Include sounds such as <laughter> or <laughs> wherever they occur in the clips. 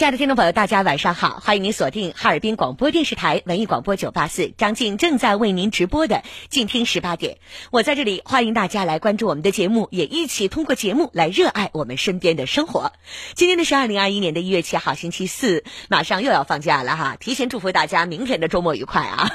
亲爱的听众朋友，大家晚上好！欢迎您锁定哈尔滨广播电视台文艺广播九八四，张静正在为您直播的《静听十八点》。我在这里欢迎大家来关注我们的节目，也一起通过节目来热爱我们身边的生活。今天呢是二零二一年的一月七号，星期四，马上又要放假了哈！提前祝福大家明天的周末愉快啊！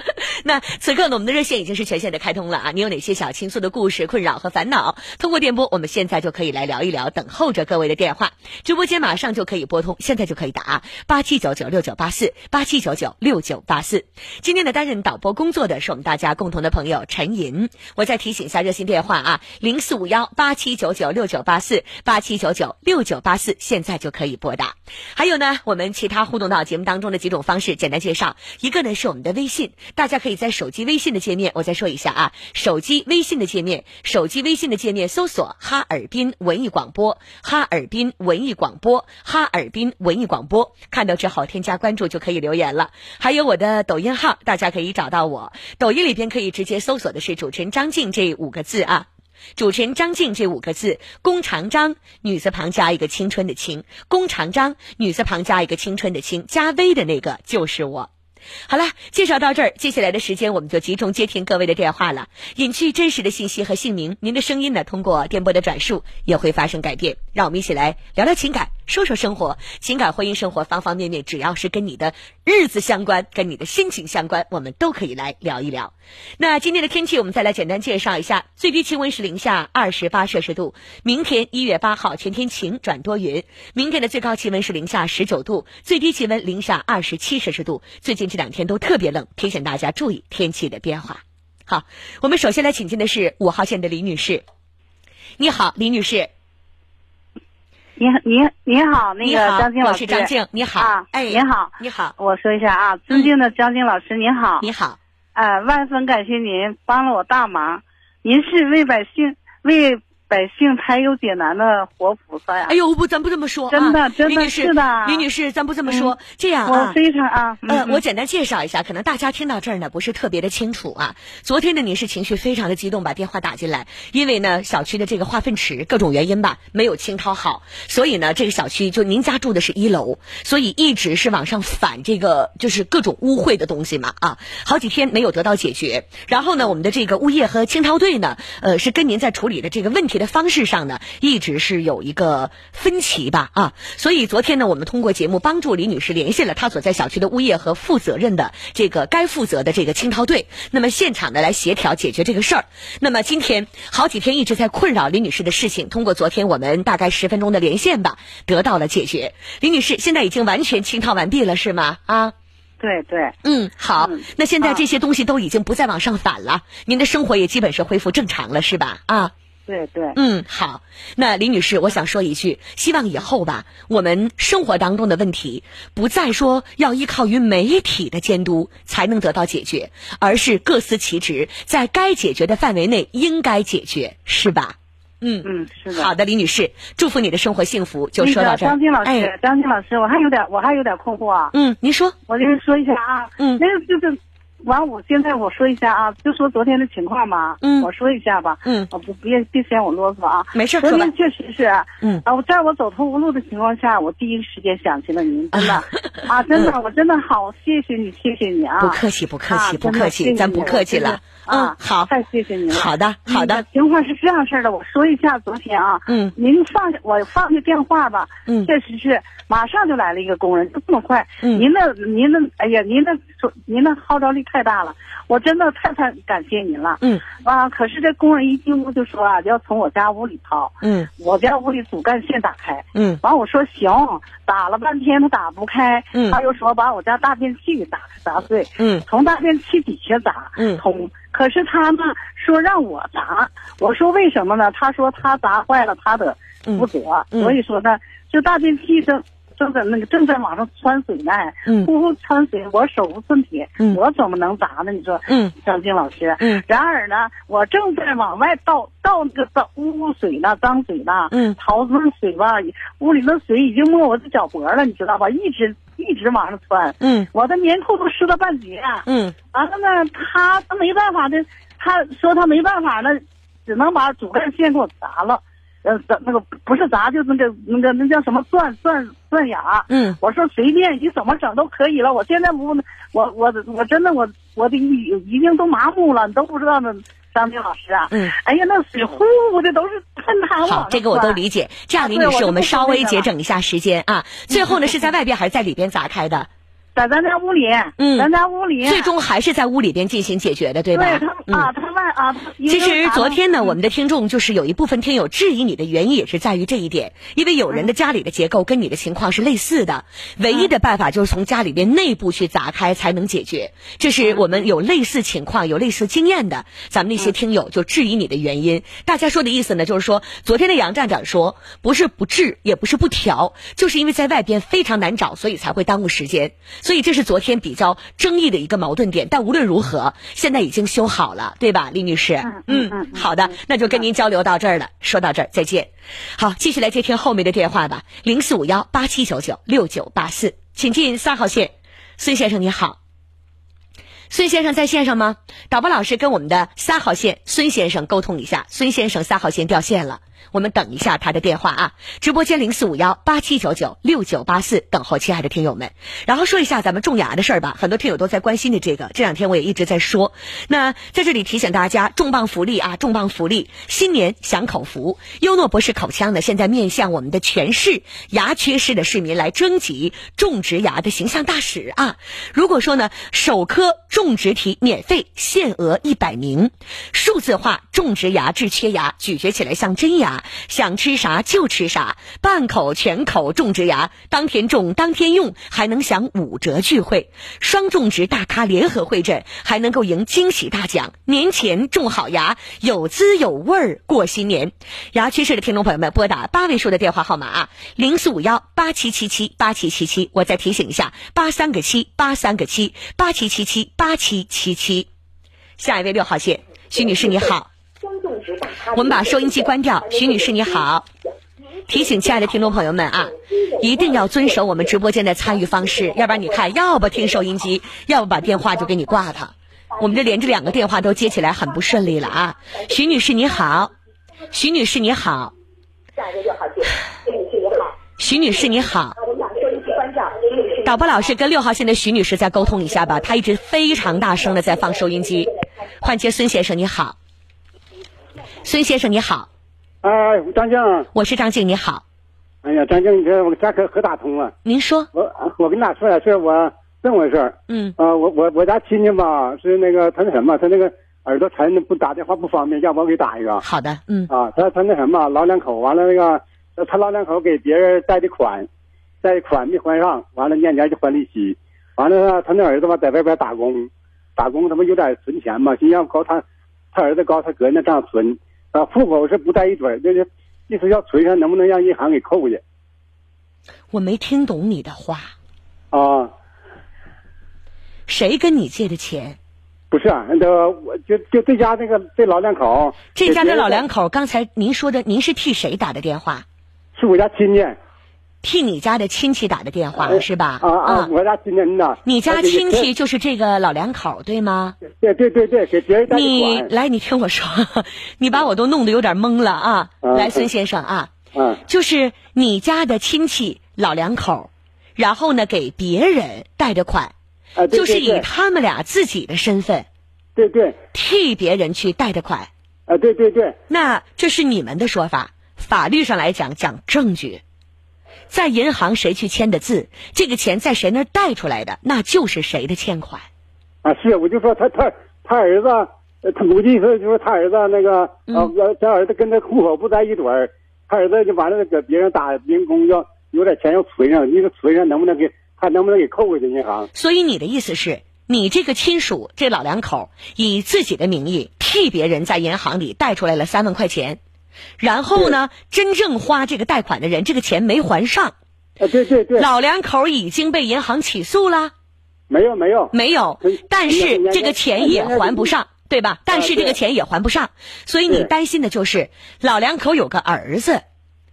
<laughs> 那此刻呢，我们的热线已经是全线的开通了啊！你有哪些小倾诉的故事、困扰和烦恼？通过电波，我们现在就可以来聊一聊，等候着各位的电话。直播间马上就可以拨通。现在就可以打八七九九六九八四八七九九六九八四。今天的担任导播工作的是我们大家共同的朋友陈银。我再提醒一下热线电话啊，零四五幺八七九九六九八四八七九九六九八四，现在就可以拨打。还有呢，我们其他互动到节目当中的几种方式，简单介绍。一个呢是我们的微信，大家可以在手机微信的界面，我再说一下啊，手机微信的界面，手机微信的界面搜索哈尔滨文艺广播，哈尔滨文艺广播，哈尔滨。文艺广播看到之后添加关注就可以留言了。还有我的抖音号，大家可以找到我。抖音里边可以直接搜索的是主持人张静这五个字啊，主持人张静这五个字，弓长张，女字旁加一个青春的青，弓长张，女字旁加一个青春的青，加微的那个就是我。好了，介绍到这儿，接下来的时间我们就集中接听各位的电话了。隐去真实的信息和姓名，您的声音呢，通过电波的转述也会发生改变。让我们一起来聊聊情感，说说生活，情感、婚姻、生活方方面面，只要是跟你的日子相关，跟你的心情相关，我们都可以来聊一聊。那今天的天气，我们再来简单介绍一下：最低气温是零下二十八摄氏度。明天一月八号，全天晴转多云。明天的最高气温是零下十九度，最低气温零下二十七摄氏度。最近这两天都特别冷，提醒大家注意天气的变化。好，我们首先来请进的是五号线的李女士。你好，李女士。你好，你你好，那个张静老师，我是张静，你好，啊，哎，您好，你好，我说一下啊，尊敬的张静老师，您好，你好，呃，万分感谢您帮了我大忙，您是为百姓为。百姓才有解难的活菩萨呀！哎呦，不，咱不这么说，真的，真的是的，李女士，咱不这么说，这样啊，我非常啊，呃，我简单介绍一下，可能大家听到这儿呢不是特别的清楚啊。昨天呢，你是情绪非常的激动，把电话打进来，因为呢，小区的这个化粪池各种原因吧，没有清掏好，所以呢，这个小区就您家住的是一楼，所以一直是往上反这个就是各种污秽的东西嘛啊，好几天没有得到解决。然后呢，我们的这个物业和清掏队呢，呃，是跟您在处理的这个问题的方式上呢。一直是有一个分歧吧啊，所以昨天呢，我们通过节目帮助李女士联系了她所在小区的物业和负责任的这个该负责的这个清掏队，那么现场的来协调解决这个事儿。那么今天好几天一直在困扰李女士的事情，通过昨天我们大概十分钟的连线吧，得到了解决。李女士现在已经完全清掏完毕了，是吗？啊，对对，嗯，好，那现在这些东西都已经不再往上反了，您的生活也基本是恢复正常了，是吧？啊。对对，嗯，好，那李女士，我想说一句，希望以后吧，我们生活当中的问题不再说要依靠于媒体的监督才能得到解决，而是各司其职，在该解决的范围内应该解决，是吧？嗯嗯，是的。好的，李女士，祝福你的生活幸福。就说到这儿。张静老师，张静老师，我还有点，我还有点困惑啊。嗯，您说。我跟您说一下啊。嗯。那个就是。完，我现在我说一下啊，就说昨天的情况嘛。嗯，我说一下吧。嗯，我不别别嫌我啰嗦啊。没事，昨天确实是。嗯啊，我在我走投无路的情况下，我第一时间想起了您，真的 <laughs> 啊，真的，我真的好谢谢你，谢谢你啊。不客气，不客气，不客气，咱不客气了。嗯，好，太谢谢您了。好的，好的。情况是这样式的，我说一下昨天啊。嗯。您放下我放下电话吧。嗯。确实是，马上就来了一个工人，就这么快。嗯。您的您的，哎呀，您的说您的号召力太大了。我真的太太感谢您了，嗯啊，可是这工人一进屋就说啊，要从我家屋里掏，嗯，我家屋里主干线打开，嗯，完我说行，打了半天他打不开，嗯，他又说把我家大便器给打砸碎，嗯，从大便器底下砸，嗯，通，可是他呢说让我砸，我说为什么呢？他说他砸坏了他的负责，所以说呢就大便器正。正在那个正在往上穿水呢，呼呼穿水，我手无寸铁，我怎么能砸呢？你说，张静老师。然而呢，我正在往外倒倒那个脏污水呢，脏水呢，淘子水吧，屋里的水已经没我的脚脖了，你知道吧？一直一直往上窜，我的棉裤都湿了半截。嗯完了呢，他他没办法的，他说他没办法了，只能把主干线给我砸了。呃，那个不是砸，就是那个那个那叫什么钻钻钻牙。嗯，我说随便你怎么整都可以了。我现在不，我我我真的我我的已已经都麻木了，你都不知道呢。张军老师啊，嗯，哎呀，那水呼呼的都是喷汤好，这个我都理解。这样，李女士，我们稍微节省一下时间啊。最后呢，是在外边还是在里边砸开的？在咱家屋里，嗯，咱家屋里，最终还是在屋里边进行解决的，对吧？对，他啊，他外啊。其实昨天呢，我们的听众就是有一部分听友质疑你的原因，也是在于这一点，因为有人的家里的结构跟你的情况是类似的，唯一的办法就是从家里边内部去砸开才能解决。这是我们有类似情况、有类似经验的，咱们那些听友就质疑你的原因。大家说的意思呢，就是说，昨天的杨站长说，不是不治，也不是不调，就是因为在外边非常难找，所以才会耽误时间。所以这是昨天。比较争议的一个矛盾点，但无论如何，现在已经修好了，对吧，李女士？嗯嗯，好的，那就跟您交流到这儿了，说到这儿再见。好，继续来接听后面的电话吧，零四五幺八七九九六九八四，请进三号线，孙先生你好，孙先生在线上吗？导播老师跟我们的三号线孙先生沟通一下，孙先生三号线掉线了。我们等一下他的电话啊！直播间零四五幺八七九九六九八四，等候亲爱的听友们。然后说一下咱们种牙的事儿吧，很多听友都在关心的这个，这两天我也一直在说。那在这里提醒大家，重磅福利啊，重磅福利！新年享口福，优诺博士口腔呢，现在面向我们的全市牙缺失的市民来征集种植牙的形象大使啊！如果说呢，首颗种植体免费，限额一百名，数字化种植牙治缺牙，咀嚼起来像真牙。想吃啥就吃啥，半口全口种植牙，当天种当天用，还能享五折聚会，双种植大咖联合会诊，还能够赢惊喜大奖。年前种好牙，有滋有味儿过新年。牙趋势的听众朋友们，拨打八位数的电话号码啊，零四五幺八七七七八七七七。我再提醒一下，八三个七八三个七八七七七八七七七。下一位六号线，徐女士你好。我们把收音机关掉，徐女士你好。提醒亲爱的听众朋友们啊，一定要遵守我们直播间的参与方式，要不然你看，要不听收音机，要不把电话就给你挂它。我们这连着两个电话都接起来很不顺利了啊。徐女士你好，徐女士你好。下一个六号线，徐女士你好。徐女士你好。我们把收音机关掉。导播老师跟六号线的徐女士再沟通一下吧，她一直非常大声的在放收音机。换接孙先生你好。孙先生你好，啊，张静，我是张静，你好。哎呀，张静，你这我咱可可打通了。您说，我我跟大说点事儿，我这么回事儿。嗯。啊，我我我家亲戚吧，是那个他那什么，他那个耳朵沉，不打电话不方便，要不我给打一个。好的，嗯。啊，他他那什么，老两口完了那个，他老两口给别人贷的款，贷的款没还上，完了年年就还利息，完了他那儿子吧在外边打工，打工他妈有点存钱嘛，心想搞他，他儿子搞他哥那账存。啊，户口是不带一堆，就是意思要存上，能不能让银行给扣去？我没听懂你的话。啊。谁跟你借的钱？不是，啊那个我就就这家那个这老两口。这家这老两口，刚才您说的，您是替谁打的电话？是我家亲戚。替你家的亲戚打的电话是吧？啊啊！我家亲戚呢？你家亲戚就是这个老两口对吗？对对对对，给别人你来，你听我说，<laughs> 你把我都弄得有点懵了啊！来，孙先生啊，嗯，就是你家的亲戚老两口，然后呢给别人贷的款，啊，就是以他们俩自己的身份，对对，替别人去贷的款，啊，对对对，那这是你们的说法，法律上来讲讲证据。在银行谁去签的字，这个钱在谁那儿贷出来的，那就是谁的欠款。啊，是，我就说他他他儿子，他估计是就是他儿子那个啊，他儿子跟他户口不在一堆儿，他儿子就完了给别人打零工，要有点钱要存上，你说存上能不能给他能不能给扣回去银行？所以你的意思是你这个亲属这老两口以自己的名义替别人在银行里贷出来了三万块钱。然后呢？真正花这个贷款的人，这个钱没还上。啊，对对对。老两口已经被银行起诉了。没有没有没有，但是这个钱也还不上，对吧？但是这个钱也还不上，所以你担心的就是老两口有个儿子，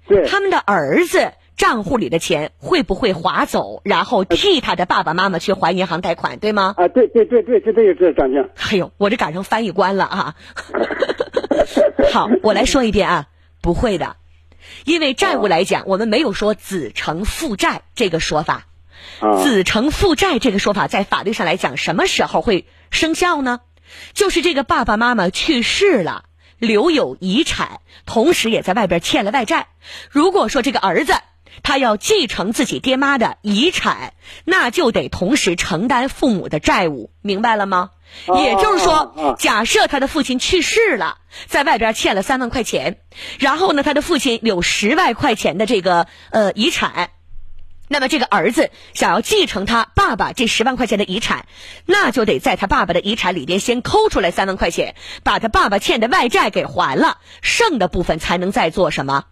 对，他们的儿子账户里的钱会不会划走，然后替他的爸爸妈妈去还银行贷款，对吗？啊，对对对对，就这个这张静。哎呦，我这赶上翻译官了啊！<laughs> <laughs> 好，我来说一遍啊，不会的，因为债务来讲，我们没有说子承父债这个说法。子承父债这个说法在法律上来讲，什么时候会生效呢？就是这个爸爸妈妈去世了，留有遗产，同时也在外边欠了外债。如果说这个儿子他要继承自己爹妈的遗产，那就得同时承担父母的债务，明白了吗？也就是说，假设他的父亲去世了，在外边欠了三万块钱，然后呢，他的父亲有十万块钱的这个呃遗产。那么这个儿子想要继承他爸爸这十万块钱的遗产，那就得在他爸爸的遗产里边先抠出来三万块钱，把他爸爸欠的外债给还了，剩的部分才能再做什么？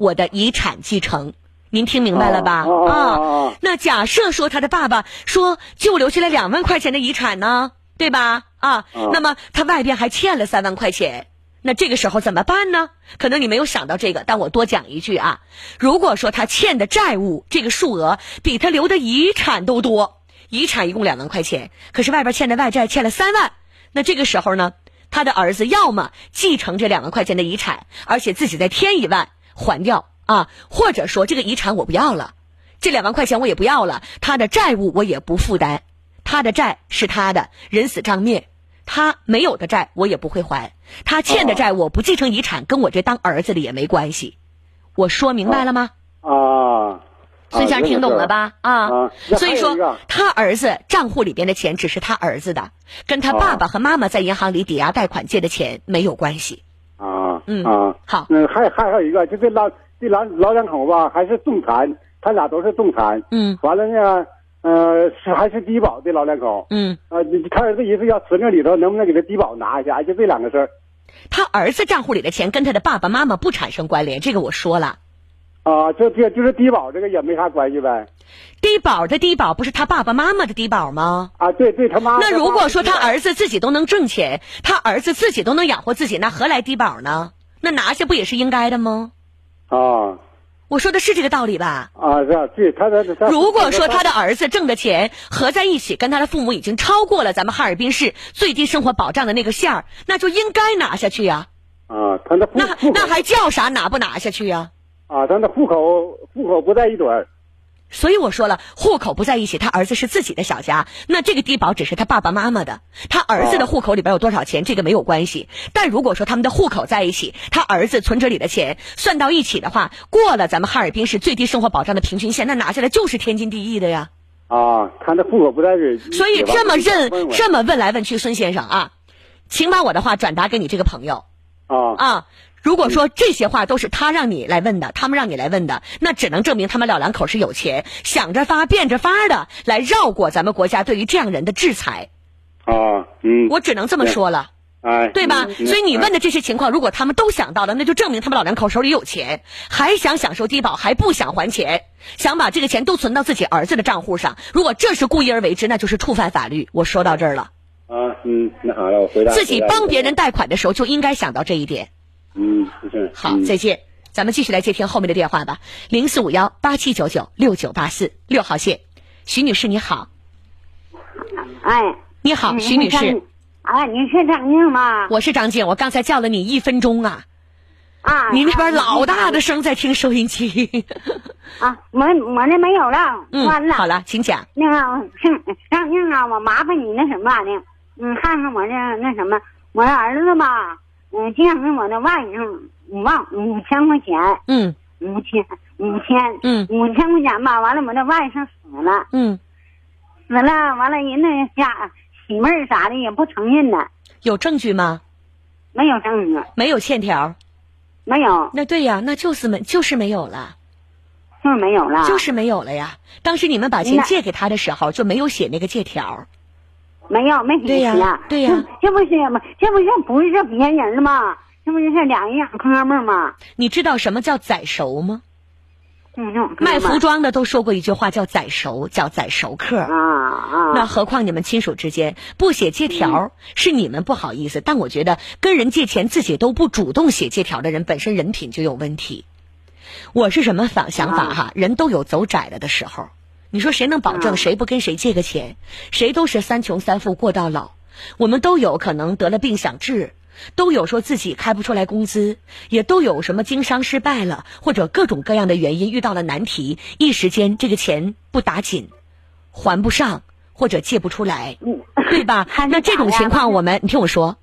我的遗产继承，您听明白了吧？啊，那假设说他的爸爸说就留下来两万块钱的遗产呢，对吧？啊，那么他外边还欠了三万块钱。那这个时候怎么办呢？可能你没有想到这个，但我多讲一句啊。如果说他欠的债务这个数额比他留的遗产都多，遗产一共两万块钱，可是外边欠的外债欠了三万，那这个时候呢，他的儿子要么继承这两万块钱的遗产，而且自己再添一万还掉啊，或者说这个遗产我不要了，这两万块钱我也不要了，他的债务我也不负担，他的债是他的，人死账灭。他没有的债我也不会还，他欠的债我不继承遗产，跟我这当儿子的也没关系。我说明白了吗？啊，孙先生听懂了吧？啊，所以说他儿子账户里边的钱只是他儿子的，跟他爸爸和妈妈在银行里抵押贷款借的钱没有关系。啊，嗯啊，好，嗯，还还有一个，就这老这老老两口吧，还是中产，他俩都是中产。嗯，完了呢。呃，是还是低保的老两口？嗯，啊，他儿子意思要存着里头，能不能给他低保拿一下？就这两个事儿。他儿子账户里的钱跟他的爸爸妈妈不产生关联，这个我说了。啊，这这就是低保，这个也没啥关系呗。低保的低保不是他爸爸妈妈的低保吗？啊，对对，他妈。那如果说他儿子自己都能挣钱，他儿子自己都能养活自己，那何来低保呢？那拿下不也是应该的吗？啊。我说的是这个道理吧？啊，是啊，对，他的他。如果说他的儿子挣的钱合在一起，跟他的父母已经超过了咱们哈尔滨市最低生活保障的那个线儿，那就应该拿下去呀。啊，他那那那还叫啥拿不拿下去呀？啊，他那户口户口不在一堆儿。所以我说了，户口不在一起，他儿子是自己的小家，那这个低保只是他爸爸妈妈的，他儿子的户口里边有多少钱，这个没有关系。但如果说他们的户口在一起，他儿子存折里的钱算到一起的话，过了咱们哈尔滨市最低生活保障的平均线，那拿下来就是天经地义的呀。啊，他的户口不在这。所以这么认这么问来问去，孙先生啊，请把我的话转达给你这个朋友。啊啊。如果说这些话都是他让你来问的，他们让你来问的，那只能证明他们老两口是有钱，想着法变着法的来绕过咱们国家对于这样人的制裁。啊，嗯，我只能这么说了，哎，对吧？所以你问的这些情况，如果他们都想到了，那就证明他们老两口手里有钱，还想享受低保，还不想还钱，想把这个钱都存到自己儿子的账户上。如果这是故意而为之，那就是触犯法律。我说到这儿了。啊，嗯，那好了，我回答。自己帮别人贷款的时候就应该想到这一点。嗯，是。好，再见。咱们继续来接听后面的电话吧。零四五幺八七九九六九八四六号线，徐女士你好。哎，你好，徐女士。哎，你是张静吗？我是张静，我刚才叫了你一分钟啊。啊。你那边老大的声在听收音机。啊，我我那没有了，关了。好了，请讲。那个，张静啊，我麻烦你那什么的，嗯，看看我这那什么，我儿子吧。嗯，借给我的外甥五万五千块钱。嗯，五千五千。嗯，五千块钱吧，完了我的外甥死了。嗯，死了，完了人那家媳妇儿啥的也不承认呢。有证据吗？没有证据。没有欠条。没有。那对呀，那就是没，就是没有了。就是没有了。就是没有了呀！当时你们把钱借给他的时候，就没有写那个借条。没有，没对呀，对呀，<laughs> 这不是吗？这不是不是别人吗？这不就是俩人俩哥们吗？你知道什么叫宰熟吗？嗯，卖服装的都说过一句话，叫宰熟，叫宰熟客啊啊！那何况你们亲属之间不写借条，是你们不好意思。但我觉得跟人借钱自己都不主动写借条的人，本身人品就有问题。我是什么想想法哈？人都有走窄了的时候。你说谁能保证谁不跟谁借个钱？谁都是三穷三富过到老。我们都有可能得了病想治，都有说自己开不出来工资，也都有什么经商失败了，或者各种各样的原因遇到了难题，一时间这个钱不打紧，还不上或者借不出来，对吧？<laughs> 那这种情况我们，你听我说，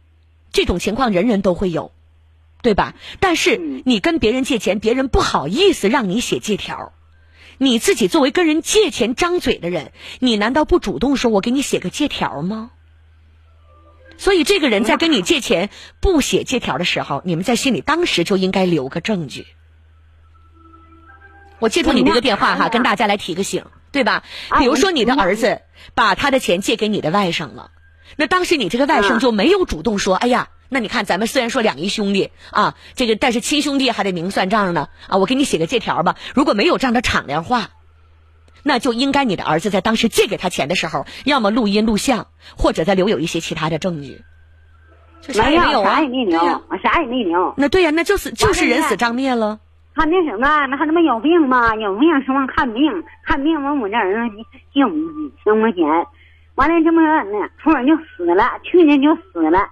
这种情况人人都会有，对吧？但是你跟别人借钱，别人不好意思让你写借条。你自己作为跟人借钱张嘴的人，你难道不主动说“我给你写个借条”吗？所以，这个人在跟你借钱不写借条的时候，你们在心里当时就应该留个证据。我借助你这个电话哈，跟大家来提个醒，对吧？比如说，你的儿子把他的钱借给你的外甥了，那当时你这个外甥就没有主动说：“哎呀。”那你看，咱们虽然说两姨兄弟啊，这个但是亲兄弟还得明算账呢啊！我给你写个借条吧。如果没有这样的敞亮话，那就应该你的儿子在当时借给他钱的时候，要么录音录像，或者再留有一些其他的证据。啥也没有啊，啥也没留，啥也没留。那对呀，那就是就是人死账灭了。他那什么，那还他妈有病吗？有病是往看病，看病完我这儿子借五千块钱，完了这么呢，突然就死了，去年就死了。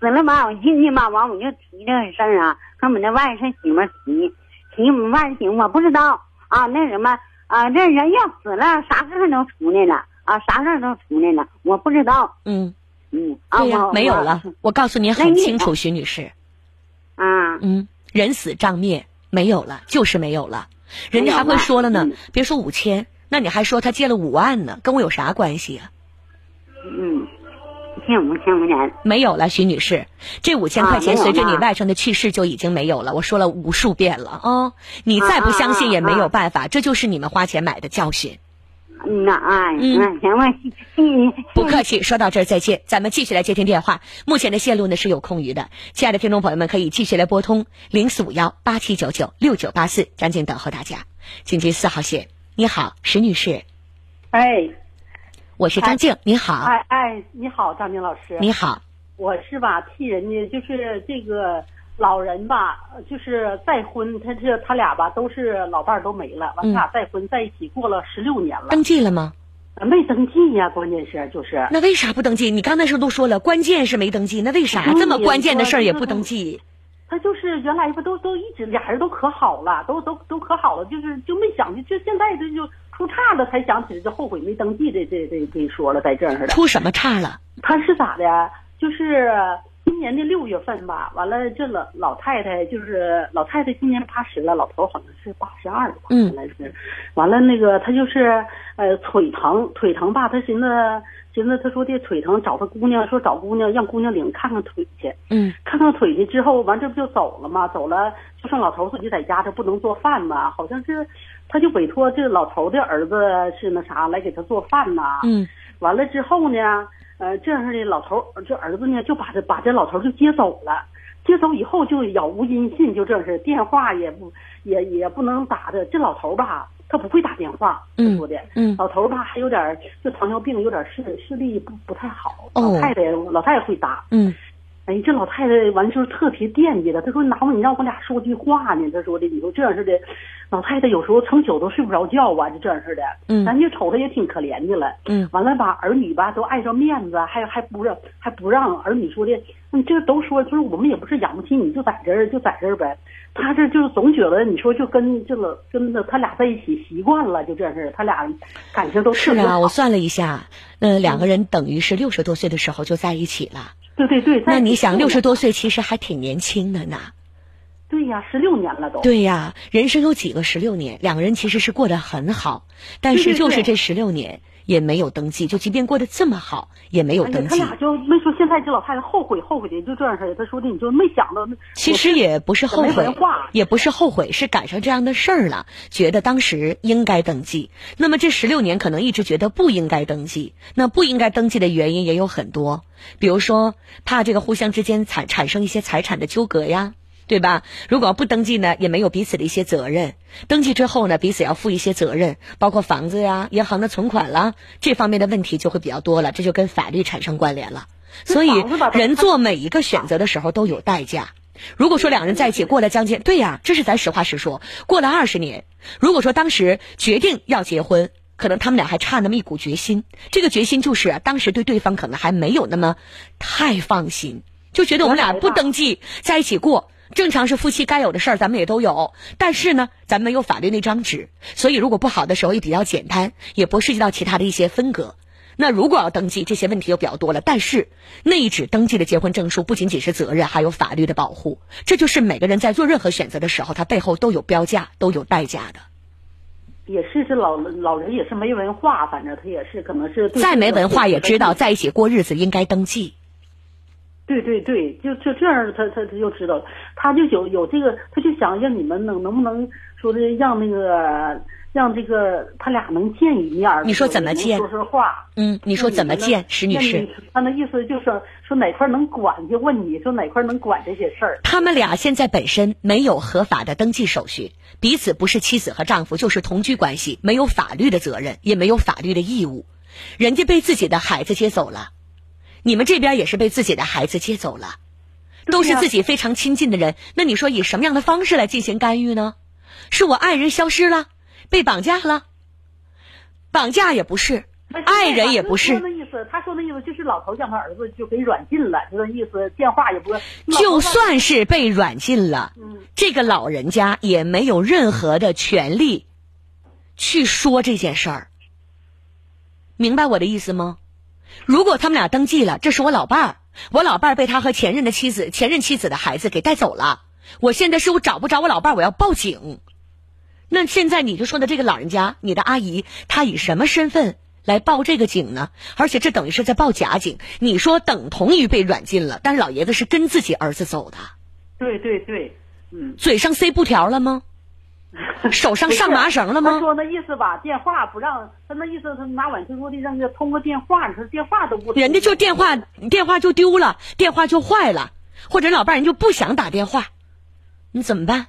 死了吧，我进去吧，完我就提这个事儿啊，跟我们那外甥媳妇提，提我们外甥媳妇，我不知道啊，那什么啊，这人要死了，啥事儿都出来了啊，啥事儿都出来了，我不知道。嗯嗯，对呀，没有了。我告诉你很清楚，徐女士。啊。嗯，人死账灭，没有了，就是没有了。人家还会说了呢，别说五千，那你还说他借了五万呢，跟我有啥关系啊？嗯。欠五千块钱没有了，徐女士，这五千块钱随着你外甥的去世就已经没有了。我说了无数遍了啊，你再不相信也没有办法，这就是你们花钱买的教训。嗯呐，嗯，行吧，嗯，<laughs> 不客气。说到这儿再见，咱们继续来接听电话。目前的线路呢是有空余的，亲爱的听众朋友们可以继续来拨通零四五幺八七九九六九八四，张静等候大家。请接四号线，你好，石女士。哎。我是张静，你好。哎哎，你好，张静老师。你好，我是吧替人家就是这个老人吧，就是再婚，他这他俩吧都是老伴儿都没了，完他俩再婚在一起过了十六年了。登记了吗？没登记呀，关键是就是。那为啥不登记？你刚才时候都说了，关键是没登记，那为啥这么关键的事儿也不登记？他就是原来不都都一直俩人都可好了，都都都可好了，就是就没想就就现在这就。出岔了才想起来，就后悔没登记这这这这说了，在这儿。出什么岔了？他是咋的？就是今年的六月份吧，完了这老老太太就是老太太今年八十了，老头好像是八十二了吧，原来是。完了那个他就是呃腿疼腿疼吧，他寻思寻思他说的腿疼，找他姑娘说找姑娘让姑娘领看看腿去。嗯。看看腿去之后，完这不就走了吗？走了就剩老头自己在家，这不能做饭嘛，好像是。他就委托这老头的儿子是那啥来给他做饭呐，嗯，完了之后呢，呃，这样式的老头这儿子呢就把这把这老头就接走了，接走以后就杳无音信，就这是电话也不也也不能打的。这老头吧，他不会打电话，说的，嗯，老头吧还有点就糖尿病，有点视视力不不太好。老太太老太太会打，嗯。哎，这老太太完就是特别惦记他。她说：“拿我你让我俩说句话呢。”她说的，你说这样式的，老太太有时候成宿都睡不着觉啊，就这样式的。嗯，咱就瞅她也挺可怜的了。嗯，完了吧，儿女吧都碍着面子，还还不让还不让儿女说的，你这都说就是我们也不是养不起你，就在这儿就在这儿呗。他这就是总觉得你说就跟这个跟着他俩在一起习惯了，就这样式他俩感情都是啊。我算了一下，嗯，两个人等于是六十多岁的时候就在一起了。对对对，那你想，六十多岁其实还挺年轻的呢。对呀，十六年了都。对呀，人生有几个十六年？两个人其实是过得很好，但是就是这十六年。也没有登记，就即便过得这么好，也没有登记。他俩就没说，现在这老太太后悔后悔的，就这样式的。他说的，你就没想到。其实也不是后悔，也不是后悔，是赶上这样的事儿了，觉得当时应该登记。那么这十六年可能一直觉得不应该登记，那不应该登记的原因也有很多，比如说怕这个互相之间产产生一些财产的纠葛呀。对吧？如果不登记呢，也没有彼此的一些责任。登记之后呢，彼此要负一些责任，包括房子呀、银行的存款啦，这方面的问题就会比较多了，这就跟法律产生关联了。所以，人做每一个选择的时候都有代价。如果说两人在一起过了将近，对呀，这是咱实话实说，过了二十年。如果说当时决定要结婚，可能他们俩还差那么一股决心，这个决心就是当时对对方可能还没有那么太放心。就觉得我们俩不登记在一起过，正常是夫妻该有的事儿，咱们也都有。但是呢，咱没有法律那张纸，所以如果不好的时候也比较简单，也不涉及到其他的一些分隔。那如果要登记，这些问题就比较多了。但是那一纸登记的结婚证书不仅仅是责任，还有法律的保护。这就是每个人在做任何选择的时候，他背后都有标价，都有代价的。也是，这老老人也是没文化，反正他也是可能是再没文化也知道在一起过日子应该登记。对对对，就就这样，他他他就知道，他就有有这个，他就想让你们能能不能说的让那个。让这个他俩能见一面你说怎么见？说说话。嗯，你说怎么见，石女士？他那意思就是说哪块能管，就问你说哪块能管这些事儿。他们俩现在本身没有合法的登记手续，彼此不是妻子和丈夫，就是同居关系，没有法律的责任，也没有法律的义务。人家被自己的孩子接走了，你们这边也是被自己的孩子接走了，都是自己非常亲近的人。那你说以什么样的方式来进行干预呢？是我爱人消失了？被绑架了，绑架也不是，爱人也不是。他说那意思，他说那意思就是老头将他儿子就给软禁了，就那意思，电话也不。就算是被软禁了，这个老人家也没有任何的权利去说这件事儿。明白我的意思吗？如果他们俩登记了，这是我老伴儿，我老伴儿被他和前任的妻子、前任妻子的孩子给带走了，我现在是我找不着我老伴儿，我要报警。那现在你就说的这个老人家，你的阿姨，她以什么身份来报这个警呢？而且这等于是在报假警。你说等同于被软禁了，但是老爷子是跟自己儿子走的。对对对，嗯。嘴上塞布条了吗？<laughs> 手上上麻绳了吗？他说那意思吧，电话不让他那意思，他拿碗就说的让他通个电话，他电话都不。人家就电话电话就丢了，电话就坏了，或者老伴人就不想打电话，你怎么办？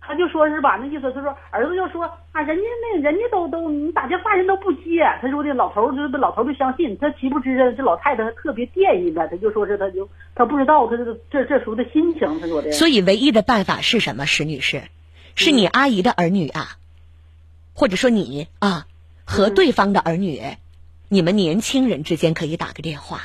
他就说是吧，那意思他说儿子就说啊，人家那人家都都你打电话人都不接。他说的老头就老头就相信他岂不知这老太太特别惦记呢，他就说是他就他不知道他这这这时候的心情。他说的。所以唯一的办法是什么？石女士，是你阿姨的儿女啊，或者说你啊和对方的儿女，你们年轻人之间可以打个电话。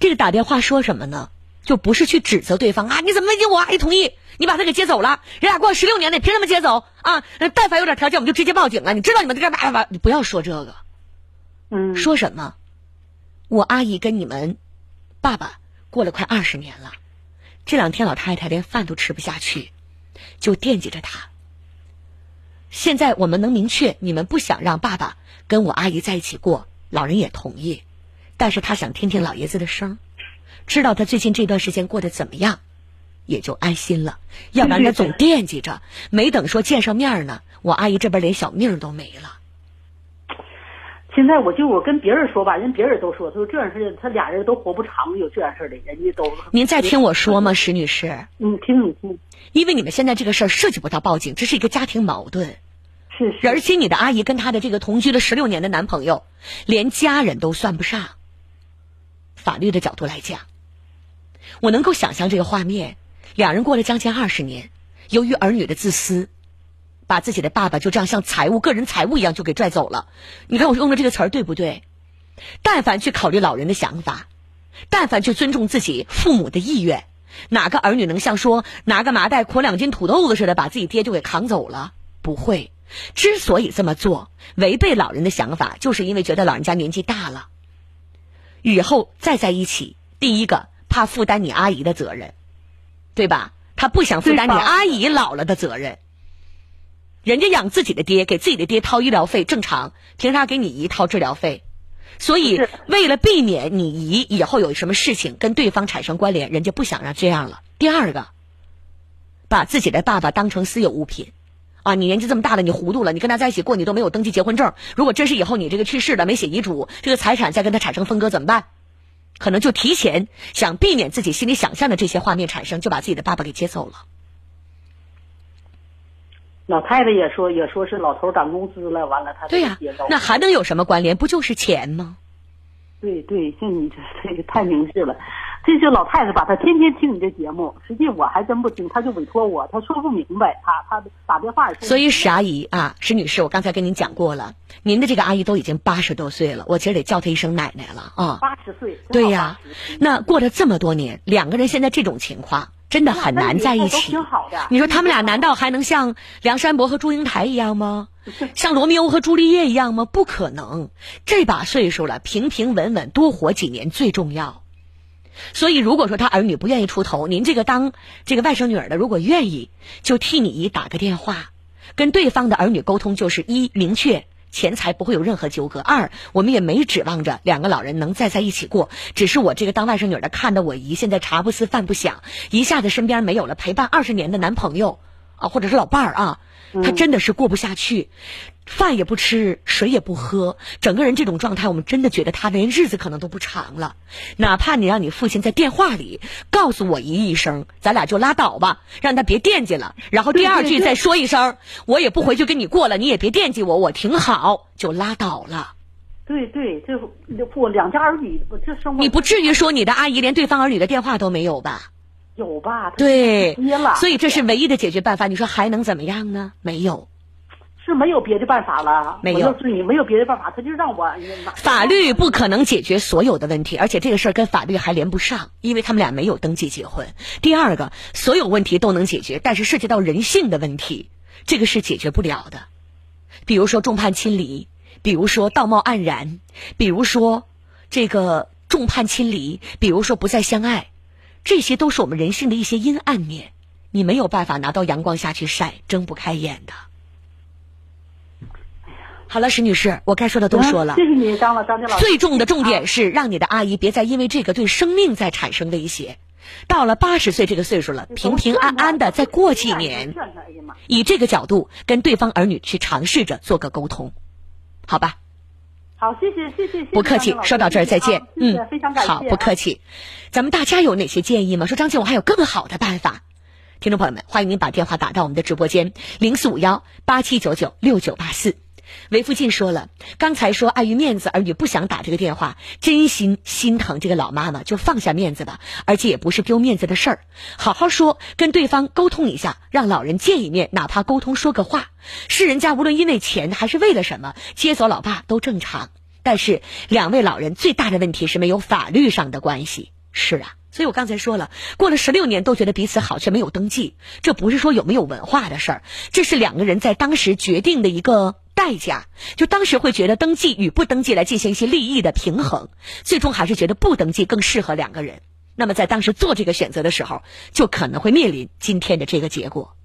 这个打电话说什么呢？就不是去指责对方啊！你怎么没经我阿姨同意，你把他给接走了？人俩过了十六年了，凭什么接走啊？但凡有点条件，我们就直接报警了。你知道你们在干嘛吗？你不要说这个，嗯，说什么？我阿姨跟你们爸爸过了快二十年了，这两天老太太连饭都吃不下去，就惦记着他。现在我们能明确，你们不想让爸爸跟我阿姨在一起过，老人也同意，但是他想听听老爷子的声。知道他最近这段时间过得怎么样，也就安心了。要不然他总惦记着，没等说见上面呢，我阿姨这边连小命都没了。现在我就我跟别人说吧，人别人都说，他说这样事他俩人都活不长，有这样事的，人家都。您在听我说吗，石女士？嗯，听你听。因为你们现在这个事儿涉及不到报警，这是一个家庭矛盾。是是。而且你的阿姨跟她的这个同居了十六年的男朋友，连家人都算不上。法律的角度来讲。我能够想象这个画面，两人过了将近二十年，由于儿女的自私，把自己的爸爸就这样像财务、个人财务一样就给拽走了。你看我用的这个词儿对不对？但凡去考虑老人的想法，但凡去尊重自己父母的意愿，哪个儿女能像说拿个麻袋捆两斤土豆子似的把自己爹就给扛走了？不会。之所以这么做，违背老人的想法，就是因为觉得老人家年纪大了，以后再在一起，第一个。怕负担你阿姨的责任，对吧？他不想负担你阿姨老了的责任。人家养自己的爹，给自己的爹掏医疗费正常，凭啥给你姨掏治疗费？所以为了避免你姨以后有什么事情跟对方产生关联，人家不想让这样了。第二个，把自己的爸爸当成私有物品，啊，你年纪这么大了，你糊涂了，你跟他在一起过，你都没有登记结婚证。如果真是以后你这个去世了，没写遗嘱，这个财产再跟他产生分割怎么办？可能就提前想避免自己心里想象的这些画面产生，就把自己的爸爸给接走了。老太太也说，也说是老头涨工资了，完了他对呀，那还能有什么关联？不就是钱吗？对对，像你这这个太明智了。这就老太太吧，她天天听你这节目，实际我还真不听，她就委托我，她说不明白，她她打电话。所以史阿姨啊，史女士，我刚才跟您讲过了，您的这个阿姨都已经八十多岁了，我今儿得叫她一声奶奶了啊。八十岁。对呀，那过了这么多年，两个人现在这种情况。真的很难在一起。你说他们俩难道还能像梁山伯和祝英台一样吗？<laughs> 像罗密欧和朱丽叶一样吗？不可能。这把岁数了，平平稳稳多活几年最重要。所以，如果说他儿女不愿意出头，您这个当这个外甥女儿的，如果愿意，就替你姨打个电话，跟对方的儿女沟通，就是一明确。钱财不会有任何纠葛。二，我们也没指望着两个老人能再在一起过，只是我这个当外甥女的看到我姨现在茶不思饭不想，一下子身边没有了陪伴二十年的男朋友啊，或者是老伴儿啊。她真的是过不下去，饭也不吃，水也不喝，整个人这种状态，我们真的觉得他连日子可能都不长了。哪怕你让你父亲在电话里告诉我姨一声，咱俩就拉倒吧，让他别惦记了。然后第二句再说一声，我也不回去跟你过了，你也别惦记我，我挺好，就拉倒了。对对，这我两家儿女这生活，你不至于说你的阿姨连对方儿女的电话都没有吧？有吧？对，所以这是唯一的解决办法。你说还能怎么样呢？没有，是没有别的办法了。没有，是你没有别的办法，他就让我。法律不可能解决所有的问题，而且这个事儿跟法律还连不上，因为他们俩没有登记结婚。第二个，所有问题都能解决，但是涉及到人性的问题，这个是解决不了的。比如说众叛亲离，比如说道貌岸然，比如说这个众叛亲离，比如说不再相爱。这些都是我们人性的一些阴暗面，你没有办法拿到阳光下去晒，睁不开眼的。好了，石女士，我该说的都说了。谢谢你，张老张老师。最重的重点是让你的阿姨别再因为这个对生命再产生威胁。到了八十岁这个岁数了，平平安安的再过几年，以这个角度跟对方儿女去尝试着做个沟通，好吧？好，谢谢谢谢谢谢。不客气，说到这儿再见。嗯，非常感谢。好，不客气。咱们大家有哪些建议吗？说张静，我还有更好的办法。听众朋友们，欢迎您把电话打到我们的直播间零四五幺八七九九六九八四。韦福进说了，刚才说碍于面子，儿女不想打这个电话，真心心疼这个老妈妈，就放下面子吧。而且也不是丢面子的事儿，好好说，跟对方沟通一下，让老人见一面，哪怕沟通说个话，是人家无论因为钱还是为了什么接走老爸都正常。但是两位老人最大的问题是没有法律上的关系。是啊，所以我刚才说了，过了十六年都觉得彼此好，却没有登记，这不是说有没有文化的事儿，这是两个人在当时决定的一个代价。就当时会觉得登记与不登记来进行一些利益的平衡，最终还是觉得不登记更适合两个人。那么在当时做这个选择的时候，就可能会面临今天的这个结果。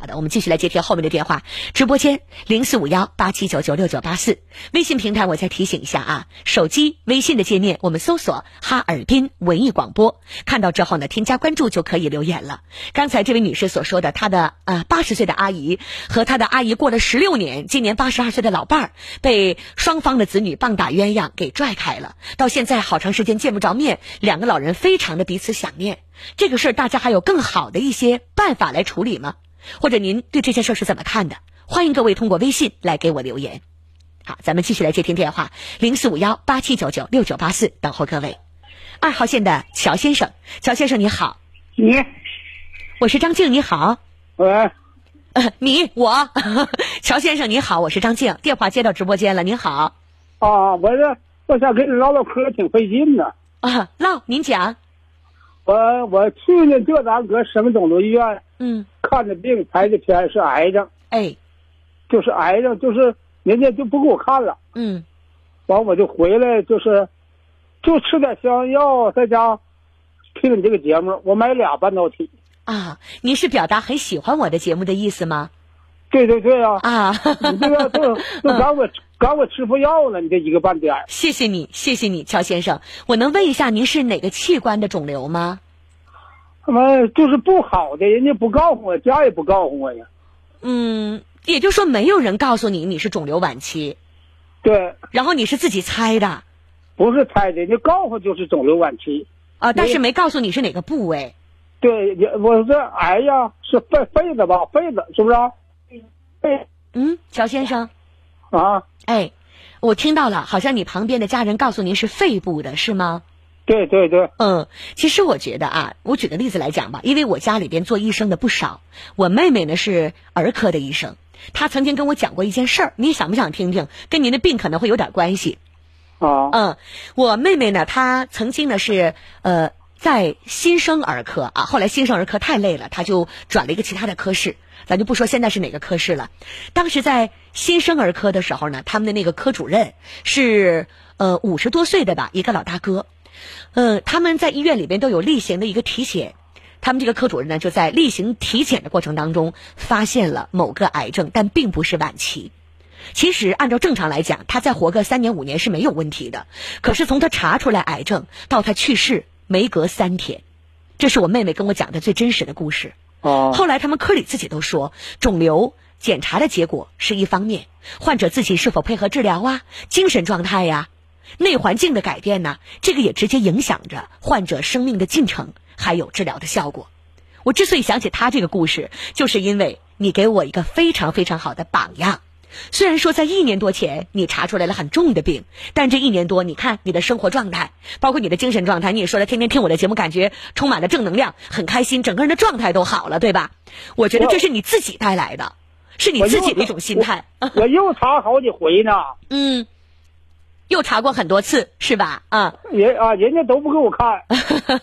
好的，我们继续来接听后面的电话。直播间零四五幺八七九九六九八四，微信平台我再提醒一下啊，手机微信的界面我们搜索哈尔滨文艺广播，看到之后呢，添加关注就可以留言了。刚才这位女士所说的，她的呃八十岁的阿姨和她的阿姨过了十六年，今年八十二岁的老伴儿被双方的子女棒打鸳鸯给拽开了，到现在好长时间见不着面，两个老人非常的彼此想念。这个事儿大家还有更好的一些办法来处理吗？或者您对这件事是怎么看的？欢迎各位通过微信来给我留言。好，咱们继续来接听电话，零四五幺八七九九六九八四，等候各位。二号线的乔先生，乔先生你好。你，我是张静，你好。喂。你我，<laughs> 乔先生你好，我是张静，电话接到直播间了，您好。啊，我这我想跟你唠唠嗑，挺费劲的。啊，唠，您讲。我我去年就咱搁省肿瘤医院。嗯，看的病拍的片是癌症，哎，就是癌症，就是人家就不给我看了，嗯，完我就回来，就是就吃点消炎药，在家听你这个节目，我买俩半导体。啊，您是表达很喜欢我的节目的意思吗？对对对啊！啊，你这个都都赶我赶我吃副药了，你这一个半点谢谢你，谢谢你，乔先生，我能问一下您是哪个器官的肿瘤吗？他妈就是不好的，人家不告诉我，家也不告诉我呀。嗯，也就是说没有人告诉你你是肿瘤晚期。对。然后你是自己猜的。不是猜的，人家告诉就是肿瘤晚期。啊，但是没告诉你是哪个部位。对，我这癌呀是肺肺子吧，肺子是不是？肺。嗯，乔先生。啊。哎，我听到了，好像你旁边的家人告诉您是肺部的，是吗？对对对。嗯，其实我觉得啊，我举个例子来讲吧，因为我家里边做医生的不少，我妹妹呢是儿科的医生，她曾经跟我讲过一件事儿，你想不想听听？跟您的病可能会有点关系。啊。嗯，我妹妹呢，她曾经呢是呃。在新生儿科啊，后来新生儿科太累了，她就转了一个其他的科室，咱就不说现在是哪个科室了。当时在新生儿科的时候呢，他们的那个科主任是呃五十多岁的吧，一个老大哥。呃，他们在医院里边都有例行的一个体检，他们这个科主任呢就在例行体检的过程当中发现了某个癌症，但并不是晚期。其实按照正常来讲，他再活个三年五年是没有问题的。可是从他查出来癌症到他去世。没隔三天，这是我妹妹跟我讲的最真实的故事。哦。后来他们科里自己都说，肿瘤检查的结果是一方面，患者自己是否配合治疗啊，精神状态呀，内环境的改变呢，这个也直接影响着患者生命的进程，还有治疗的效果。我之所以想起他这个故事，就是因为你给我一个非常非常好的榜样。虽然说在一年多前你查出来了很重的病，但这一年多，你看你的生活状态，包括你的精神状态，你也说了，天天听我的节目，感觉充满了正能量，很开心，整个人的状态都好了，对吧？我觉得这是你自己带来的，是你自己的一种心态。我又查好几回呢。<laughs> 嗯。又查过很多次是吧？啊，人啊，人家都不给我看，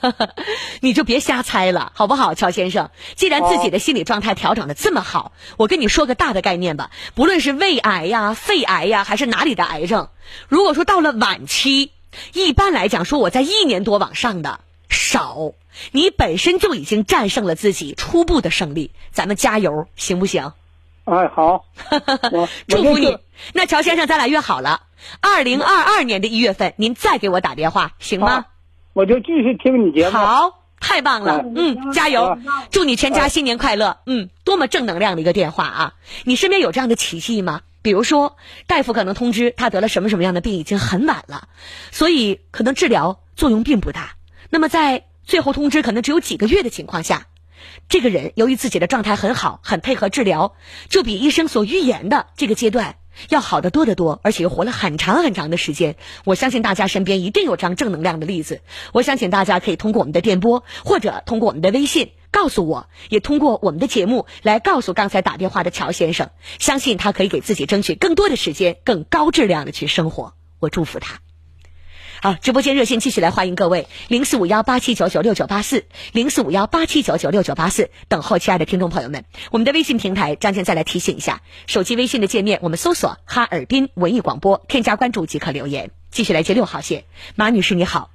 <laughs> 你就别瞎猜了，好不好，乔先生？既然自己的心理状态调整的这么好，我跟你说个大的概念吧，不论是胃癌呀、肺癌呀，还是哪里的癌症，如果说到了晚期，一般来讲说我在一年多往上的少，你本身就已经战胜了自己初步的胜利，咱们加油，行不行？哎，好，<laughs> 祝福你。那乔先生，咱俩约好了，二零二二年的一月份，您再给我打电话，行吗？我就继续听你节目。好，太棒了，嗯，加油，祝你全家新年快乐。嗯，多么正能量的一个电话啊！你身边有这样的奇迹吗？比如说，大夫可能通知他得了什么什么样的病，已经很晚了，所以可能治疗作用并不大。那么在最后通知可能只有几个月的情况下。这个人由于自己的状态很好，很配合治疗，就比医生所预言的这个阶段要好得多得多，而且又活了很长很长的时间。我相信大家身边一定有这样正能量的例子。我相信大家可以通过我们的电波，或者通过我们的微信告诉我，也通过我们的节目来告诉刚才打电话的乔先生，相信他可以给自己争取更多的时间，更高质量的去生活。我祝福他。好，直播间热线继续来欢迎各位，零四五幺八七九九六九八四，零四五幺八七九九六九八四，等候亲爱的听众朋友们。我们的微信平台，张健再来提醒一下，手机微信的界面，我们搜索哈尔滨文艺广播，添加关注即可留言。继续来接六号线，马女士你好。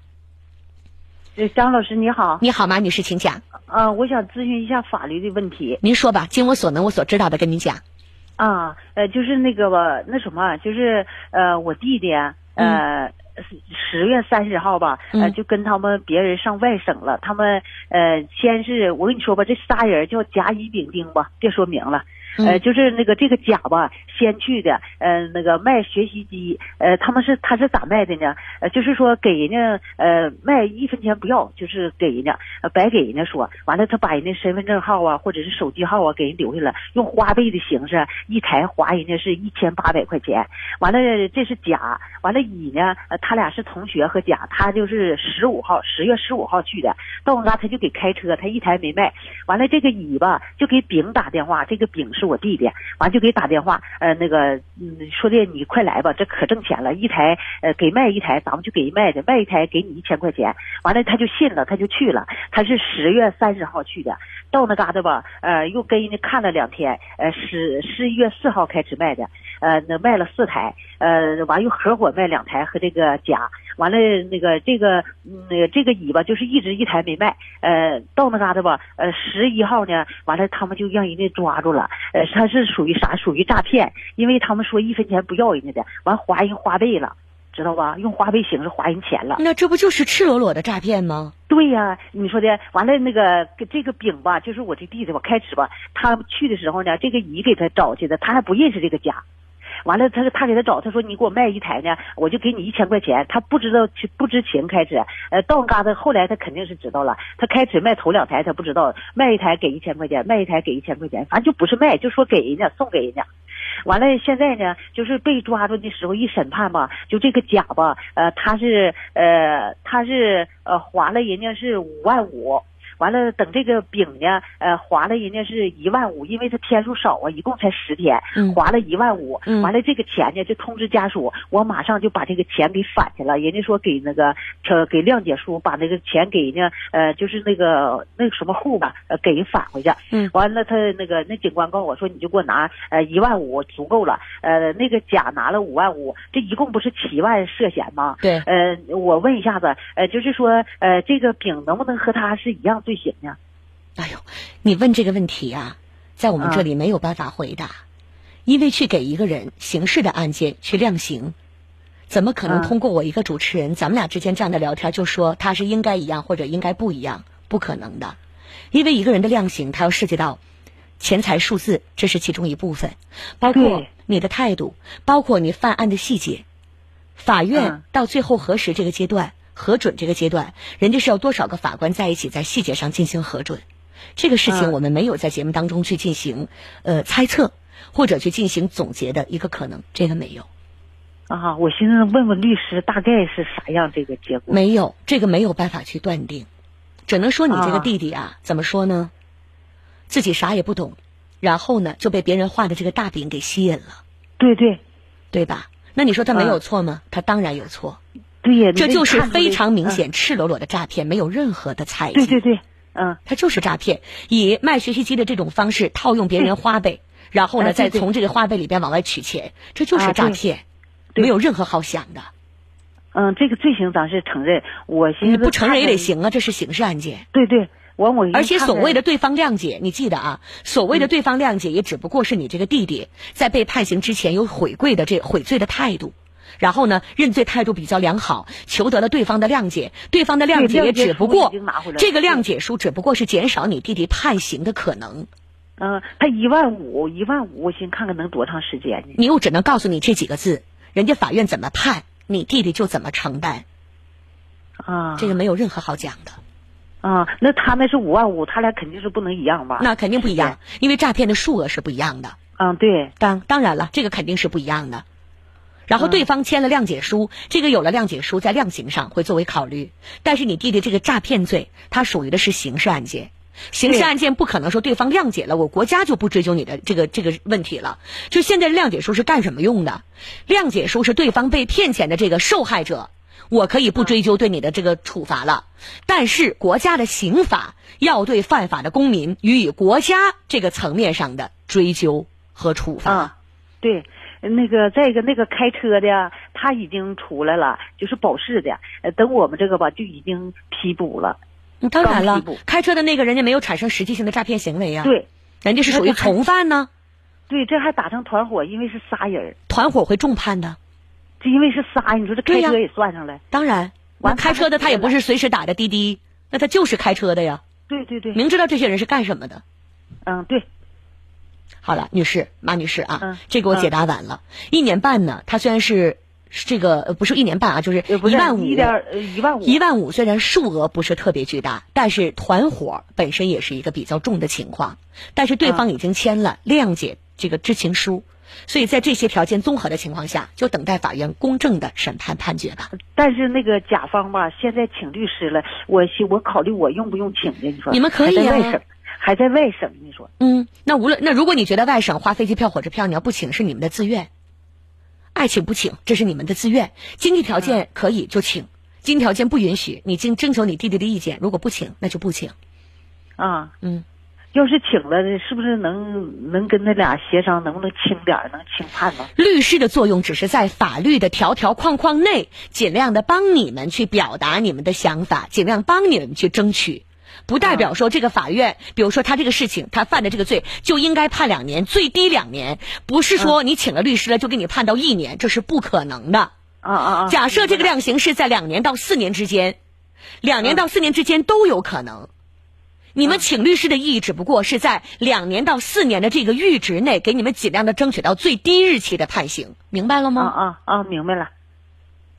张老师你好。你好，马女士，请讲。啊，我想咨询一下法律的问题。您说吧，尽我所能，我所知道的跟您讲。啊，呃，就是那个吧，那什么，就是呃，我弟弟呃。十月三十号吧，呃，就跟他们别人上外省了。他们呃，先是我跟你说吧，这仨人叫甲乙丙丁吧，别说明了。呃，就是那个这个甲吧，先去的，呃，那个卖学习机，呃，他们是他是咋卖的呢？呃，就是说给人家呃卖一分钱不要，就是给人家白给人家说，完了他把人家身份证号啊或者是手机号啊给人留下了，用花呗的形式一台花人家是一千八百块钱，完了这是甲，完了乙呢，他俩是同学和甲，他就是十五号十月十五号去的，到那他就给开车，他一台没卖，完了这个乙吧就给丙打电话，这个丙是。我弟弟完就给打电话，呃，那个嗯，说的你快来吧，这可挣钱了，一台呃给卖一台，咱们就给卖的，卖一台给你一千块钱。完了他就信了，他就去了。他是十月三十号去的，到那嘎达吧，呃，又跟人家看了两天，呃，十十一月四号开始卖的，呃，那卖了四台，呃，完又合伙卖两台和这个甲。完了，那个这个，那个这个乙吧，就是一直一台没卖。呃，到那嘎达吧，呃，十一号呢，完了他们就让人家抓住了。呃，他是属于啥？属于诈骗，因为他们说一分钱不要人家的，完划人花呗了，知道吧？用花呗形式划人钱了。那这不就是赤裸裸的诈骗吗？对呀，你说的。完了，那个这个丙吧，就是我这弟弟吧，开始吧，他去的时候呢，这个乙给他找去的，他还不认识这个家。完了，他他给他找，他说你给我卖一台呢，我就给你一千块钱。他不知道不知情开始，呃，到嘎达后来他肯定是知道了。他开始卖头两台，他不知道卖一台给一千块钱，卖一台给一千块钱，反正就不是卖，就说给人家送给人家。完了现在呢，就是被抓住的时候一审判吧，就这个甲吧，呃，他是呃他是呃划了人家是五万五。完了，等这个丙呢，呃，划了人家是一万五，因为他天数少啊，一共才十天，划了一万五。完了，这个钱呢就通知家属，我马上就把这个钱给返去了。人家说给那个，给谅解书把那个钱给人家，呃，就是那个那个什么户吧，呃，给人返回去。嗯。完了，他那个那警官告诉我说，你就给我拿呃一万五足够了。呃，那个甲拿了五万五，这一共不是七万涉嫌吗？对。呃，我问一下子，呃，就是说，呃，这个丙能不能和他是一样？罪行呀？哎呦，你问这个问题呀，在我们这里没有办法回答，因为去给一个人刑事的案件去量刑，怎么可能通过我一个主持人，咱们俩之间这样的聊天就说他是应该一样或者应该不一样？不可能的，因为一个人的量刑，他要涉及到钱财数字，这是其中一部分，包括你的态度，包括你犯案的细节，法院到最后核实这个阶段。核准这个阶段，人家是要多少个法官在一起，在细节上进行核准。这个事情我们没有在节目当中去进行呃猜测，或者去进行总结的一个可能，这个没有。啊，我寻思问问律师，大概是啥样这个结果？没有，这个没有办法去断定，只能说你这个弟弟啊，怎么说呢？自己啥也不懂，然后呢就被别人画的这个大饼给吸引了。对对，对吧？那你说他没有错吗？他当然有错。对呀，这就是非常明显、赤裸裸的诈骗，没有任何的猜疑。对对对，嗯，他就是诈骗，以卖学习机的这种方式套用别人花呗，然后呢，再从这个花呗里边往外取钱，这就是诈骗，没有任何好想的。嗯，这个罪行咱是承认，我寻思不承认也得行啊，这是刑事案件。对对，我我而且所谓的对方谅解，你记得啊，所谓的对方谅解，也只不过是你这个弟弟在被判刑之前有悔跪的这悔罪的态度。然后呢，认罪态度比较良好，求得了对方的谅解。对方的谅解也只不过这个谅解书只不过是减少你弟弟判刑的可能。嗯，他一万五，一万五，我先看看能多长时间呢？你又只能告诉你这几个字，人家法院怎么判，你弟弟就怎么承担。啊，这个没有任何好讲的。啊，那他那是五万五，他俩肯定是不能一样吧？那肯定不一样，因为诈骗的数额是不一样的。嗯，对，当当然了，这个肯定是不一样的。然后对方签了谅解书，这个有了谅解书，在量刑上会作为考虑。但是你弟弟这个诈骗罪，它属于的是刑事案件，刑事案件不可能说对方谅解了，我国家就不追究你的这个这个问题了。就现在谅解书是干什么用的？谅解书是对方被骗钱的这个受害者，我可以不追究对你的这个处罚了。但是国家的刑法要对犯法的公民予以国家这个层面上的追究和处罚。对。那个再一个，那个开车的他已经出来了，就是保释的。等我们这个吧，就已经批捕了。当然了，开车的那个人家没有产生实际性的诈骗行为啊。对，人家是属于从犯呢。对，这还打成团伙，因为是仨人。团伙会重判的，这因为是仨，你说这开车也算上了。当然，完开车的他也不是随时打的滴滴，那他就是开车的呀。对对对，明知道这些人是干什么的。嗯，对。好了，女士，马女士啊，这个我解答完了。一年半呢，他虽然是这个不是一年半啊，就是一万五，一点一万五，一万五。虽然数额不是特别巨大，但是团伙本身也是一个比较重的情况。但是对方已经签了谅解这个知情书，所以在这些条件综合的情况下，就等待法院公正的审判判决吧。但是那个甲方吧，现在请律师了，我我考虑我用不用请的？你说你们可以啊。还在外省，你说？嗯，那无论那如果你觉得外省花飞机票、火车票你要不请是你们的自愿，爱请不请这是你们的自愿，经济条件可以就请，经济条件不允许你经征求你弟弟的意见，如果不请那就不请。啊，嗯，要是请了，是不是能能跟他俩协商，能不能轻点能轻判呢？律师的作用只是在法律的条条框框内，尽量的帮你们去表达你们的想法，尽量帮你们去争取。不代表说这个法院，比如说他这个事情，他犯的这个罪就应该判两年，最低两年。不是说你请了律师了就给你判到一年，这是不可能的。啊啊啊！假设这个量刑是在两年到四年之间，两年到四年之间都有可能。你们请律师的意义只不过是在两年到四年的这个阈值内，给你们尽量的争取到最低日期的判刑，明白了吗？啊啊啊！明白了。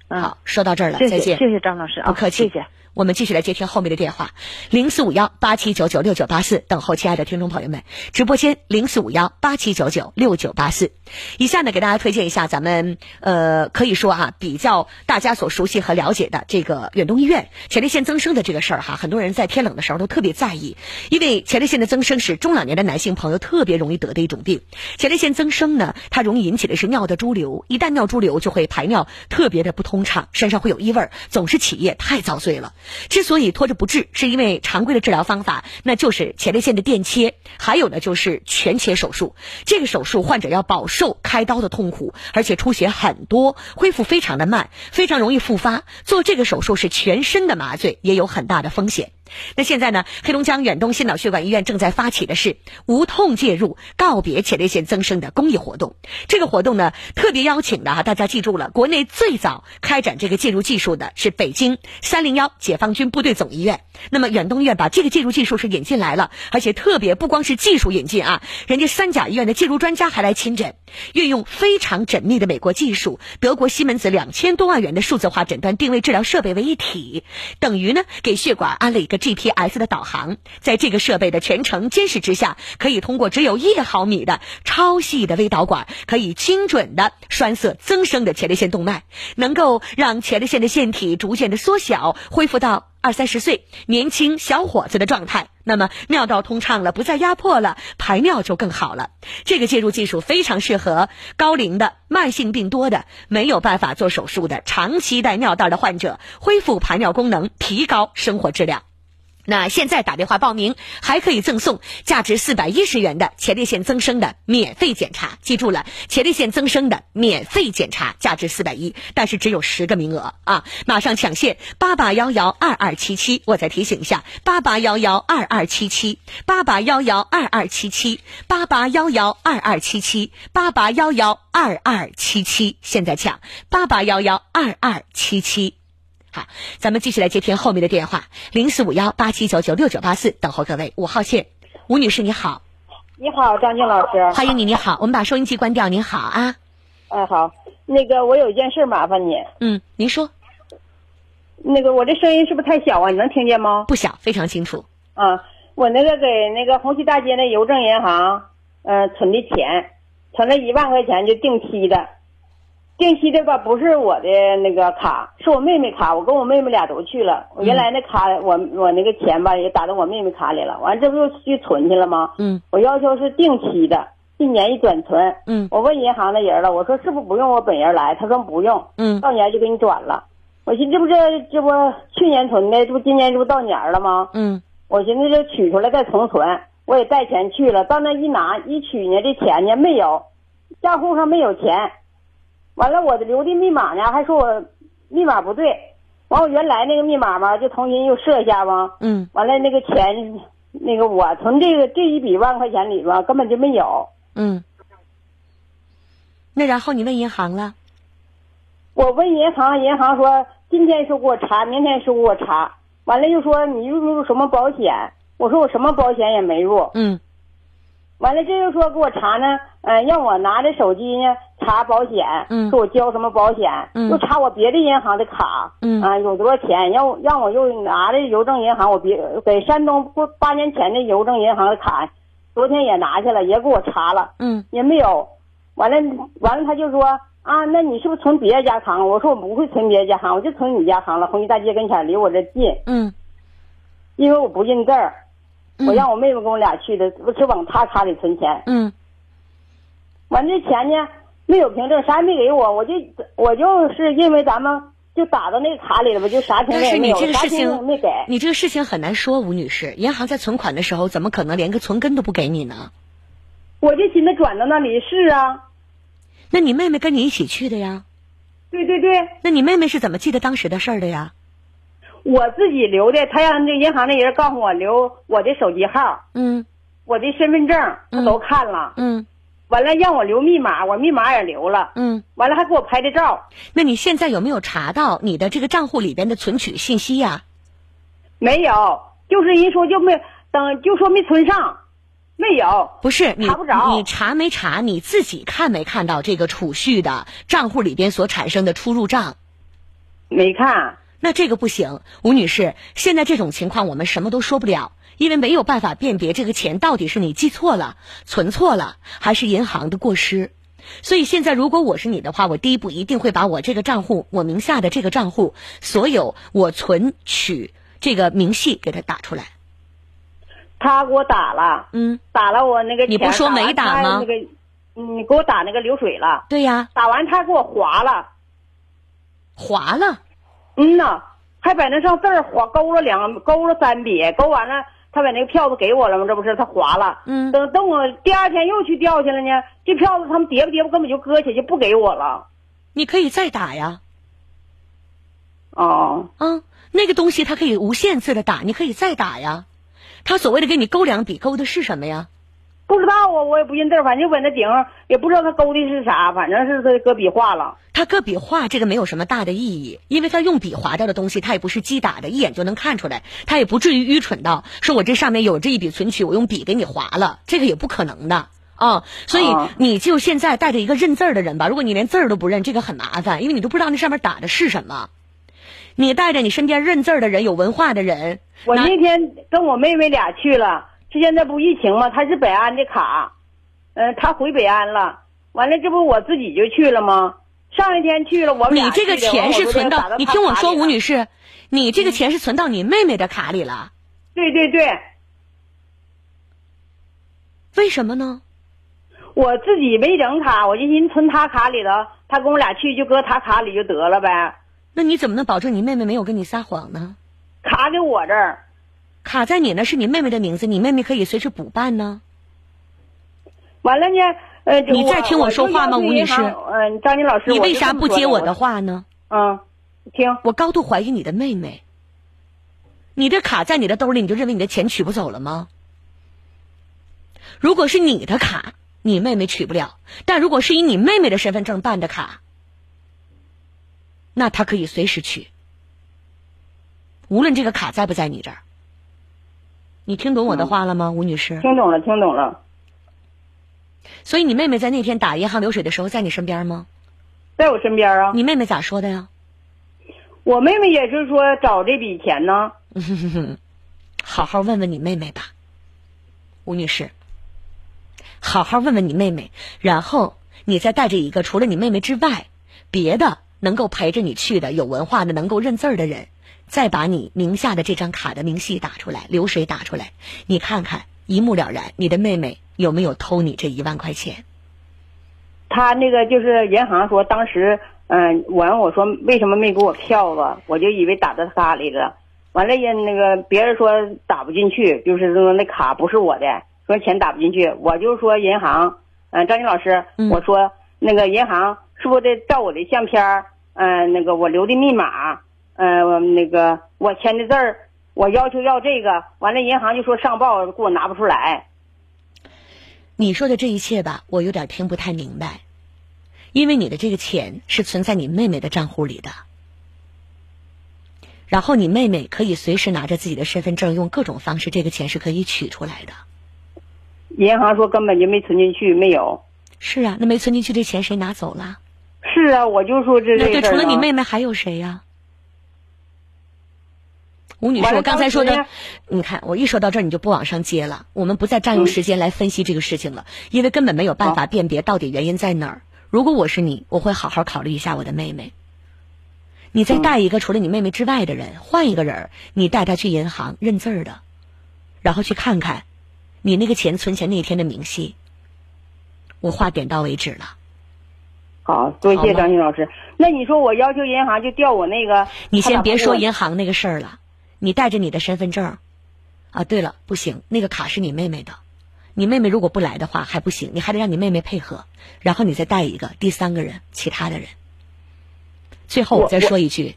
好，说到这儿了，再见。谢谢张老师啊，不客气，谢谢。我们继续来接听后面的电话，零四五幺八七九九六九八四，等候亲爱的听众朋友们。直播间零四五幺八七九九六九八四。以下呢，给大家推荐一下咱们呃，可以说哈，比较大家所熟悉和了解的这个远东医院前列腺增生的这个事儿哈，很多人在天冷的时候都特别在意，因为前列腺的增生是中老年的男性朋友特别容易得的一种病。前列腺增生呢，它容易引起的是尿的潴留，一旦尿潴留，就会排尿特别的不通畅，身上会有异味，总是起夜，太遭罪了。之所以拖着不治，是因为常规的治疗方法那就是前列腺的电切，还有呢就是全切手术。这个手术患者要饱受开刀的痛苦，而且出血很多，恢复非常的慢，非常容易复发。做这个手术是全身的麻醉，也有很大的风险。那现在呢？黑龙江远东心脑血管医院正在发起的是无痛介入、告别前列腺增生的公益活动。这个活动呢，特别邀请的哈，大家记住了，国内最早开展这个介入技术的是北京三零幺解放军部队总医院。那么远东医院把这个介入技术是引进来了，而且特别不光是技术引进啊，人家三甲医院的介入专家还来亲诊，运用非常缜密的美国技术，德国西门子两千多万元的数字化诊断定位治疗设备为一体，等于呢给血管安了一个。GPS 的导航，在这个设备的全程监视之下，可以通过只有一毫米的超细的微导管，可以精准的栓塞增生的前列腺动脉，能够让前列腺的腺体逐渐的缩小，恢复到二三十岁年轻小伙子的状态。那么尿道通畅了，不再压迫了，排尿就更好了。这个介入技术非常适合高龄的、慢性病多的、没有办法做手术的、长期带尿袋的患者，恢复排尿功能，提高生活质量。那现在打电话报名，还可以赠送价值四百一十元的前列腺增生的免费检查。记住了，前列腺增生的免费检查价值四百一，但是只有十个名额啊！马上抢现八八幺幺二二七七。我再提醒一下，八八幺幺二二七七，八八幺幺二二七七，八八幺幺二二七七，八八幺幺二二七七。现在抢八八幺幺二二七七。好，咱们继续来接听后面的电话，零四五幺八七九九六九八四，等候各位。五号线，吴女士你好，你好，张静老师，欢迎你，你好，我们把收音机关掉，您好啊，哎好，那个我有一件事麻烦你，嗯，您说，那个我这声音是不是太小啊？你能听见吗？不小，非常清楚。啊，我那个给那个红旗大街那邮政银行，呃，存的钱，存了一万块钱，就定期的。定期的吧，不是我的那个卡，是我妹妹卡。我跟我妹妹俩都去了。我原来那卡，我我那个钱吧，也打到我妹妹卡里了。完，这不又去存去了吗？嗯。我要求是定期的，一年一转存。嗯。我问银行的人了，我说是不是不用我本人来？他说不用。嗯。到年就给你转了。我寻思这不这这不去年存的，这不今年这不到年了吗？嗯。我寻思这取出来再重存，我也带钱去了。到那一拿一取呢，这钱呢没有，账户上没有钱。完了，我的留的密码呢？还说我密码不对。完，我原来那个密码嘛，就重新又设一下嘛。嗯。完了，那个钱，那个我从这个这一笔万块钱里边根本就没有。嗯。那然后你问银行了？我问银行，银行说今天说给我查，明天说给我查。完了又说你入没入什么保险？我说我什么保险也没入。嗯。完了，这又说给我查呢，嗯，让我拿着手机呢查保险，嗯，说我交什么保险，嗯，又查我别的银行的卡，嗯，啊，有多少钱，让让我又拿着邮政银行，我别给山东不八年前的邮政银行的卡，昨天也拿去了，也给我查了，嗯，也没有，完了完了，他就说啊，那你是不是存别家行？我说我不会存别家行，我就存你家行了，红旗大街跟前，离我这近，嗯，因为我不认字儿。我让我妹妹跟我俩去的，我是往他卡里存钱。嗯。完这钱呢，没有凭证，啥也没给我，我就我就是因为咱们就打到那个卡里了吧，就啥凭证也没有，啥凭证没给。你这个事情很难说，吴女士，银行在存款的时候怎么可能连个存根都不给你呢？我就寻思转到那里是啊。那你妹妹跟你一起去的呀？对对对。那你妹妹是怎么记得当时的事儿的呀？我自己留的，他让那银行那人告诉我留我的手机号，嗯，我的身份证他都看了，嗯，完了让我留密码，我密码也留了，嗯，完了还给我拍的照。那你现在有没有查到你的这个账户里边的存取信息呀？没有，就是人说就没等，就说没存上，没有。不是你查不着，你查没查？你自己看没看到这个储蓄的账户里边所产生的出入账？没看。那这个不行，吴女士，现在这种情况我们什么都说不了，因为没有办法辨别这个钱到底是你记错了、存错了，还是银行的过失。所以现在，如果我是你的话，我第一步一定会把我这个账户，我名下的这个账户，所有我存取这个明细给他打出来。他给我打了，嗯，打了我那个你不说没打吗？那个，你给我打那个流水了。对呀。打完他给我划了。划了。嗯呐，还把那上字儿划勾了两勾了三笔，勾完了，他把那个票子给我了吗？这不是他划了。嗯。等等我第二天又去调去了呢，这票子他们叠吧叠吧根本就搁起就不给我了。你可以再打呀。哦。嗯，那个东西它可以无限次的打，你可以再打呀。他所谓的给你勾两笔，勾的是什么呀？不知道啊，我也不认字，反正搁那顶上也不知道他勾的是啥，反正是他搁笔画了。他搁笔画这个没有什么大的意义，因为他用笔划掉的东西，他也不是机打的，一眼就能看出来，他也不至于愚蠢到说我这上面有这一笔存取，我用笔给你划了，这个也不可能的啊。所以你就现在带着一个认字儿的人吧，如果你连字儿都不认，这个很麻烦，因为你都不知道那上面打的是什么。你带着你身边认字儿的人、有文化的人。我那天跟我妹妹俩去了，这现在不疫情吗？他是北安的卡，嗯，他回北安了。完了，这不我自己就去了吗？上一天去了，我们你这个钱是存到，你听我说，吴女士，你这个钱是存到你妹妹的卡里了。对对对。为什么呢？我自己没整卡，我就寻思存她卡里头，她跟我俩去就搁她卡里就得了呗。那你怎么能保证你妹妹没有跟你撒谎呢？卡给我这儿，卡在你那是你妹妹的名字，你妹妹可以随时补办呢。完了呢，呃，你再听我说话吗，吴女士？嗯，张金老师，你为啥不接我的话呢？嗯，听。我高度怀疑你的妹妹。你的卡在你的兜里，你就认为你的钱取不走了吗？如果是你的卡，你妹妹取不了；但如果是以你妹妹的身份证办的卡，那她可以随时取。无论这个卡在不在你这儿，你听懂我的话了吗，吴女士？听懂了，听懂了。所以你妹妹在那天打银行流水的时候，在你身边吗？在我身边啊。你妹妹咋说的呀？我妹妹也是说找这笔钱呢。<laughs> 好好问问你妹妹吧，吴女士。好好问问你妹妹，然后你再带着一个除了你妹妹之外，别的能够陪着你去的有文化的、能够认字儿的人。再把你名下的这张卡的明细打出来，流水打出来，你看看一目了然，你的妹妹有没有偷你这一万块钱？他那个就是银行说，当时嗯，完我说为什么没给我票子？我就以为打到他卡里了。完了也那个别人说打不进去，就是说那卡不是我的，说钱打不进去。我就说银行，嗯，张军老师，我说那个银行是不是得照我的相片嗯，那个我留的密码。嗯，那个我签的字儿，我要求要这个，完了银行就说上报给我拿不出来。你说的这一切吧，我有点听不太明白，因为你的这个钱是存在你妹妹的账户里的，然后你妹妹可以随时拿着自己的身份证，用各种方式，这个钱是可以取出来的。银行说根本就没存进去，没有。是啊，那没存进去这钱谁拿走了？是啊，我就说这那对，除了你妹妹还有谁呀？吴女士，我刚才说的，你看，我一说到这儿，你就不往上接了。我们不再占用时间来分析这个事情了，因为根本没有办法辨别到底原因在哪儿。如果我是你，我会好好考虑一下我的妹妹。你再带一个除了你妹妹之外的人，换一个人，你带他去银行认字儿的，然后去看看你那个钱存钱那天的明细。我话点到为止了。好多谢张鑫老师。那你说我要求银行就调我那个？你先别说银行那个事儿了。你带着你的身份证，啊，对了，不行，那个卡是你妹妹的，你妹妹如果不来的话还不行，你还得让你妹妹配合，然后你再带一个第三个人，其他的人。最后我再说一句，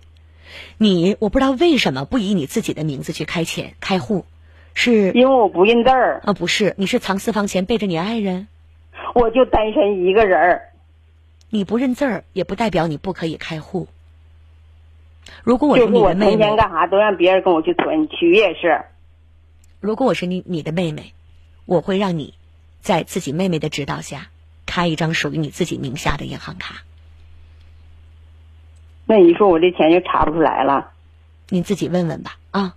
你我不知道为什么不以你自己的名字去开钱开户，是因为我不认字儿啊？不是，你是藏私房钱背着你爱人？我就单身一个人儿，你不认字儿也不代表你不可以开户。如果我是你的妹妹，天干啥都让别人跟我去存取也是。如果我是你你的妹妹，我会让你在自己妹妹的指导下开一张属于你自己名下的银行卡。那你说我这钱就查不出来了？你自己问问吧啊。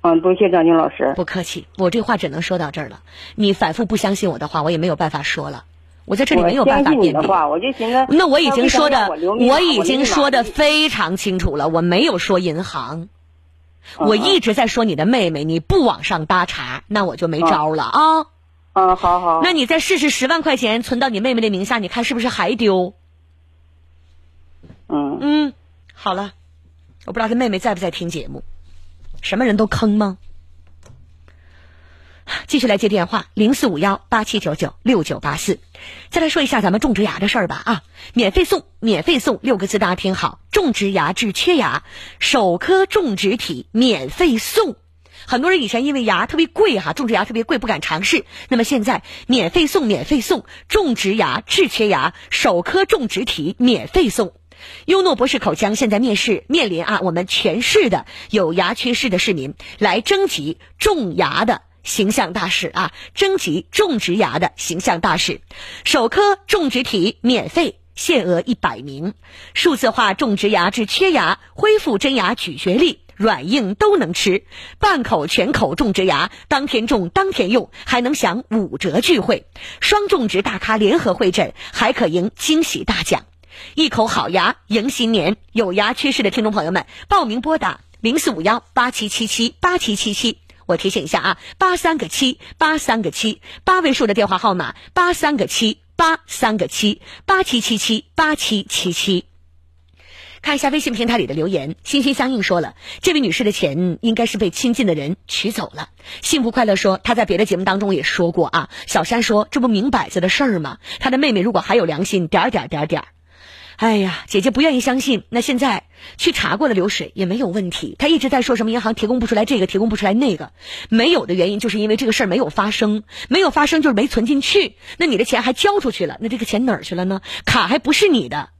嗯，多谢张静老师。不客气，我这话只能说到这儿了。你反复不相信我的话，我也没有办法说了。我在这里没有办法辩解。我就寻思，那我已经说的，我已经说的非常清楚了。我没有说银行，我一直在说你的妹妹。你不往上搭茬，那我就没招了啊。嗯，好好。那你再试试十万块钱存到你妹妹的名下，你看是不是还丢？嗯嗯，好了，我不知道他妹妹在不在听节目。什么人都坑吗？继续来接电话，零四五幺八七九九六九八四。再来说一下咱们种植牙的事儿吧啊，免费送，免费送六个字，大家听好：种植牙治缺牙，首颗种植体免费送。很多人以前因为牙特别贵哈，种植牙特别贵不敢尝试，那么现在免费送，免费送，种植牙治缺牙，首颗种植体免费送。优诺博士口腔现在面试面临啊，我们全市的有牙缺失的市民来征集种牙的形象大使啊，征集种植牙的形象大使，首颗种植体免费，限额一百名，数字化种植牙治缺牙，恢复真牙咀嚼力，软硬都能吃，半口全口种植牙，当天种当天用，还能享五折聚会，双种植大咖联合会诊，还可赢惊喜大奖。一口好牙迎新年，有牙缺失的听众朋友们，报名拨打零四五幺八七七七八七七七。我提醒一下啊，八三个七八三个七，八位数的电话号码八三个七八三个七八七七七八七七七。看一下微信平台里的留言，心心相印说了，这位女士的钱应该是被亲近的人取走了。幸福快乐说，她在别的节目当中也说过啊。小山说，这不明摆着的事儿吗？她的妹妹如果还有良心，点点点点。哎呀，姐姐不愿意相信。那现在去查过的流水也没有问题。他一直在说什么银行提供不出来这个，提供不出来那个，没有的原因就是因为这个事儿没有发生，没有发生就是没存进去。那你的钱还交出去了，那这个钱哪儿去了呢？卡还不是你的，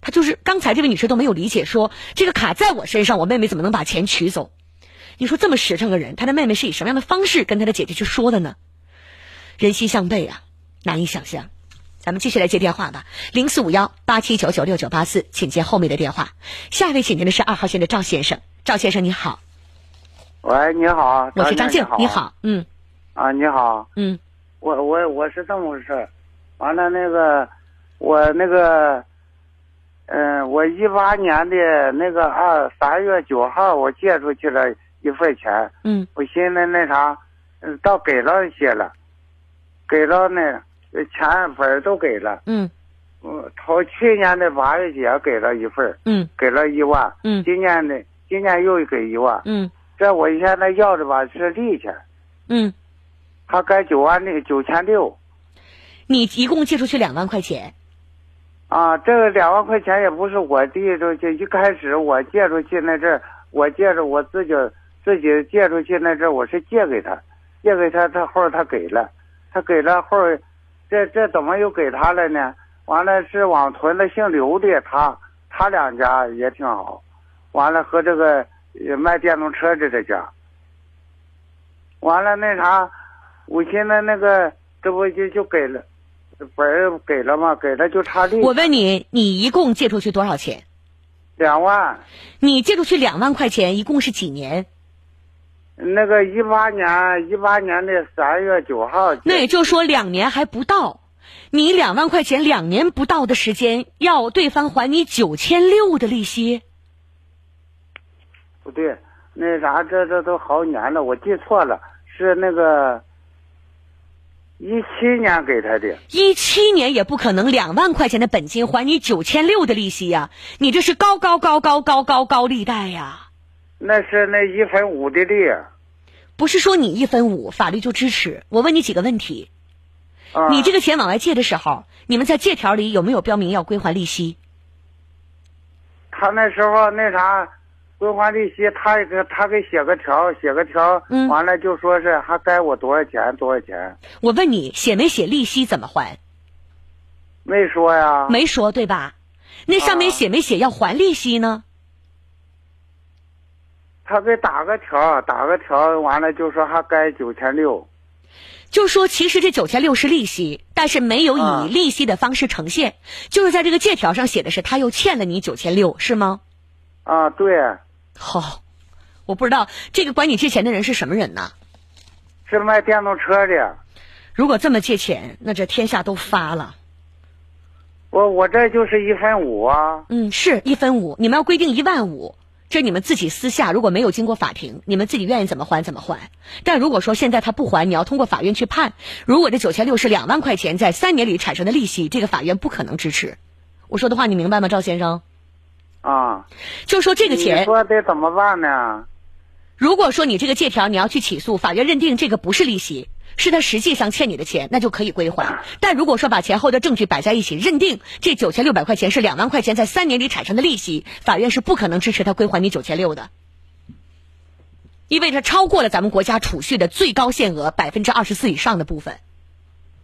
他就是刚才这位女士都没有理解，说这个卡在我身上，我妹妹怎么能把钱取走？你说这么实诚个人，他的妹妹是以什么样的方式跟他的姐姐去说的呢？人心向背啊，难以想象。咱们继续来接电话吧，零四五幺八七九九六九八四，请接后面的电话。下一位请进的是二号线的赵先生，赵先生你好。喂，你好，我是张静，你好，嗯。啊，你好，嗯。我我我是这么回事完了那个，我那个，嗯，我一八年的那个二三月九号，我借出去了一份钱，嗯，我寻思那啥，嗯，倒给了一些了，给了那。钱本都给了，嗯，嗯，头去年的八月节给了一份嗯，给了一万，嗯，今年的今年又给一万，嗯，这我现在要的吧是利钱，嗯，他该九万六九千六，你一共借出去两万块钱，啊，这个两万块钱也不是我递出去，一开始我借出去那阵我借着我自己自己借出去那阵我是借给他，借给他，他后他给了，他给了后。这这怎么又给他了呢？完了是往屯子姓刘的，他他两家也挺好。完了和这个卖电动车的这家。完了那啥，我现在那个这不就就给了，本儿给了吗？给了就差利。我问你，你一共借出去多少钱？两万。你借出去两万块钱，一共是几年？那个一八年一八年的三月九号，那也就是说两年还不到，你两万块钱两年不到的时间，要对方还你九千六的利息？不对，那啥，这这都好几年了，我记错了，是那个一七年给他的。一七年也不可能两万块钱的本金还你九千六的利息呀，你这是高高高高高高高利贷呀。那是那一分五的利，不是说你一分五法律就支持。我问你几个问题，你这个钱往外借的时候，你们在借条里有没有标明要归还利息？他那时候那啥，归还利息，他给他给写个条，写个条，完了就说是还该我多少钱多少钱。我问你写没写利息怎么还？没说呀。没说对吧？那上面写没写要还利息呢？他给打个条，打个条，完了就说还该九千六，就说其实这九千六是利息，但是没有以利息的方式呈现，就是在这个借条上写的是他又欠了你九千六，是吗？啊，对。好，我不知道这个管你借钱的人是什么人呢？是卖电动车的。如果这么借钱，那这天下都发了。我我这就是一分五啊。嗯，是一分五。你们要规定一万五。这你们自己私下如果没有经过法庭，你们自己愿意怎么还怎么还。但如果说现在他不还，你要通过法院去判。如果这九千六是两万块钱在三年里产生的利息，这个法院不可能支持。我说的话你明白吗，赵先生？啊，就说这个钱，你说得怎么办呢？如果说你这个借条你要去起诉，法院认定这个不是利息。是他实际上欠你的钱，那就可以归还。但如果说把前后的证据摆在一起，认定这九千六百块钱是两万块钱在三年里产生的利息，法院是不可能支持他归还你九千六的，因为它超过了咱们国家储蓄的最高限额百分之二十四以上的部分。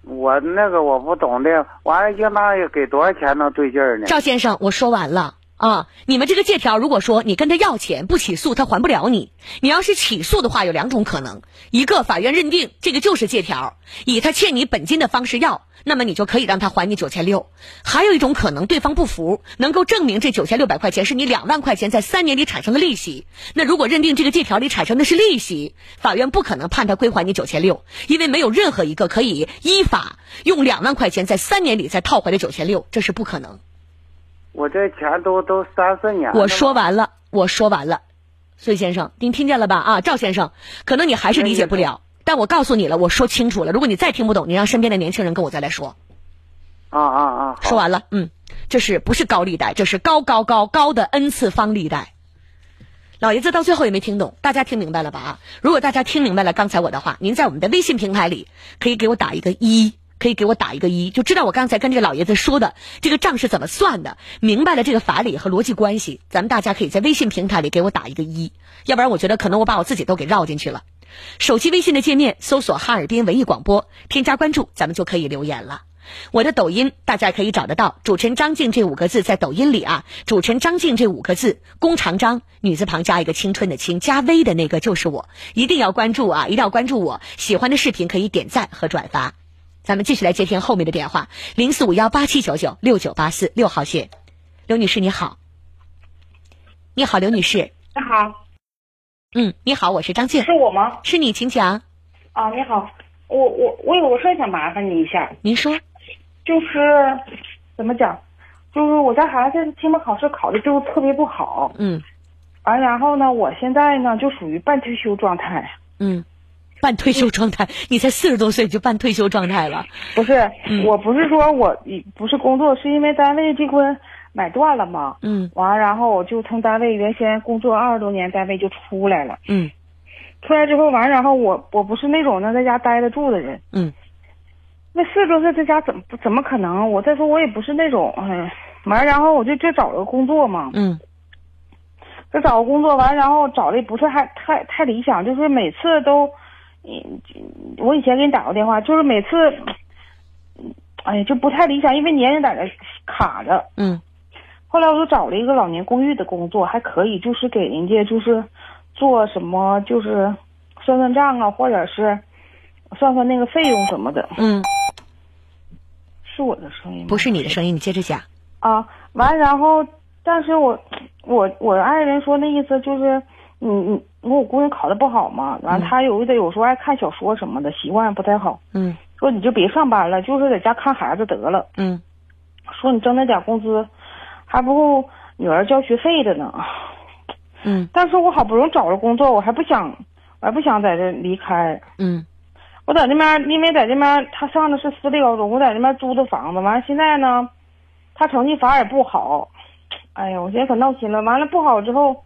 我那个我不懂的，完了应当给多少钱能对劲儿呢？赵先生，我说完了。啊，你们这个借条，如果说你跟他要钱不起诉，他还不了你。你要是起诉的话，有两种可能：一个法院认定这个就是借条，以他欠你本金的方式要，那么你就可以让他还你九千六；还有一种可能，对方不服，能够证明这九千六百块钱是你两万块钱在三年里产生的利息。那如果认定这个借条里产生的是利息，法院不可能判他归还你九千六，因为没有任何一个可以依法用两万块钱在三年里再套回来九千六，这是不可能。我这钱都都三四年。我说完了，我说完了，孙先生，您听见了吧？啊，赵先生，可能你还是理解不了，但我告诉你了，我说清楚了。如果你再听不懂，你让身边的年轻人跟我再来说。啊啊啊！说完了，嗯，这是不是高利贷？这是高高高高的 n 次方利贷。老爷子到最后也没听懂，大家听明白了吧？啊，如果大家听明白了刚才我的话，您在我们的微信平台里可以给我打一个一。可以给我打一个一，就知道我刚才跟这个老爷子说的这个账是怎么算的，明白了这个法理和逻辑关系。咱们大家可以在微信平台里给我打一个一，要不然我觉得可能我把我自己都给绕进去了。手机微信的界面搜索哈尔滨文艺广播，添加关注，咱们就可以留言了。我的抖音大家可以找得到，主持人张静这五个字在抖音里啊，主持人张静这五个字，弓长张，女字旁加一个青春的青，加微的那个就是我，一定要关注啊，一定要关注我，喜欢的视频可以点赞和转发。咱们继续来接听后面的电话，零四五幺八七九九六九八四六号线，刘女士你好，你好，刘女士，你好，嗯，你好，我是张静，是我吗？是你，请讲。啊，你好，我我我有个事想麻烦你一下，您说，就是怎么讲，就是我家孩子期末考试考的就特别不好，嗯，完然后呢，我现在呢就属于半退休状态，嗯。半退休状态，你才四十多岁就半退休状态了？不是，我不是说我不是工作，是因为单位这块买断了嘛。嗯。完了，然后我就从单位原先工作二十多年单位就出来了。嗯。出来之后完，然后我我不是那种能在家待得住的人。嗯。那四十多岁在家怎么怎么可能？我再说我也不是那种，哎，完然后我就就找了个工作嘛。嗯。就找个工作完，然后找的也不是还太太理想，就是每次都。嗯，我以前给你打过电话，就是每次，哎呀，就不太理想，因为年龄在那卡着。嗯。后来我就找了一个老年公寓的工作，还可以，就是给人家就是做什么，就是算算账啊，或者是算算那个费用什么的。嗯。是我的声音吗？不是你的声音，你接着讲。啊，完，然后，但是我，我，我爱人说那意思就是。你你我姑娘考的不好嘛，完了她有的有时候爱看小说什么的，习惯不太好。嗯。说你就别上班了，就是在家看孩子得了。嗯。说你挣那点工资，还不够女儿交学费的呢。嗯。但是我好不容易找着工作，我还不想，我还不想在这离开。嗯。我在那边，因为在这边他上的是私立高中，我在那边租的房子，完了现在呢，他成绩反而也不好。哎呀，我现在可闹心了。完了不好之后。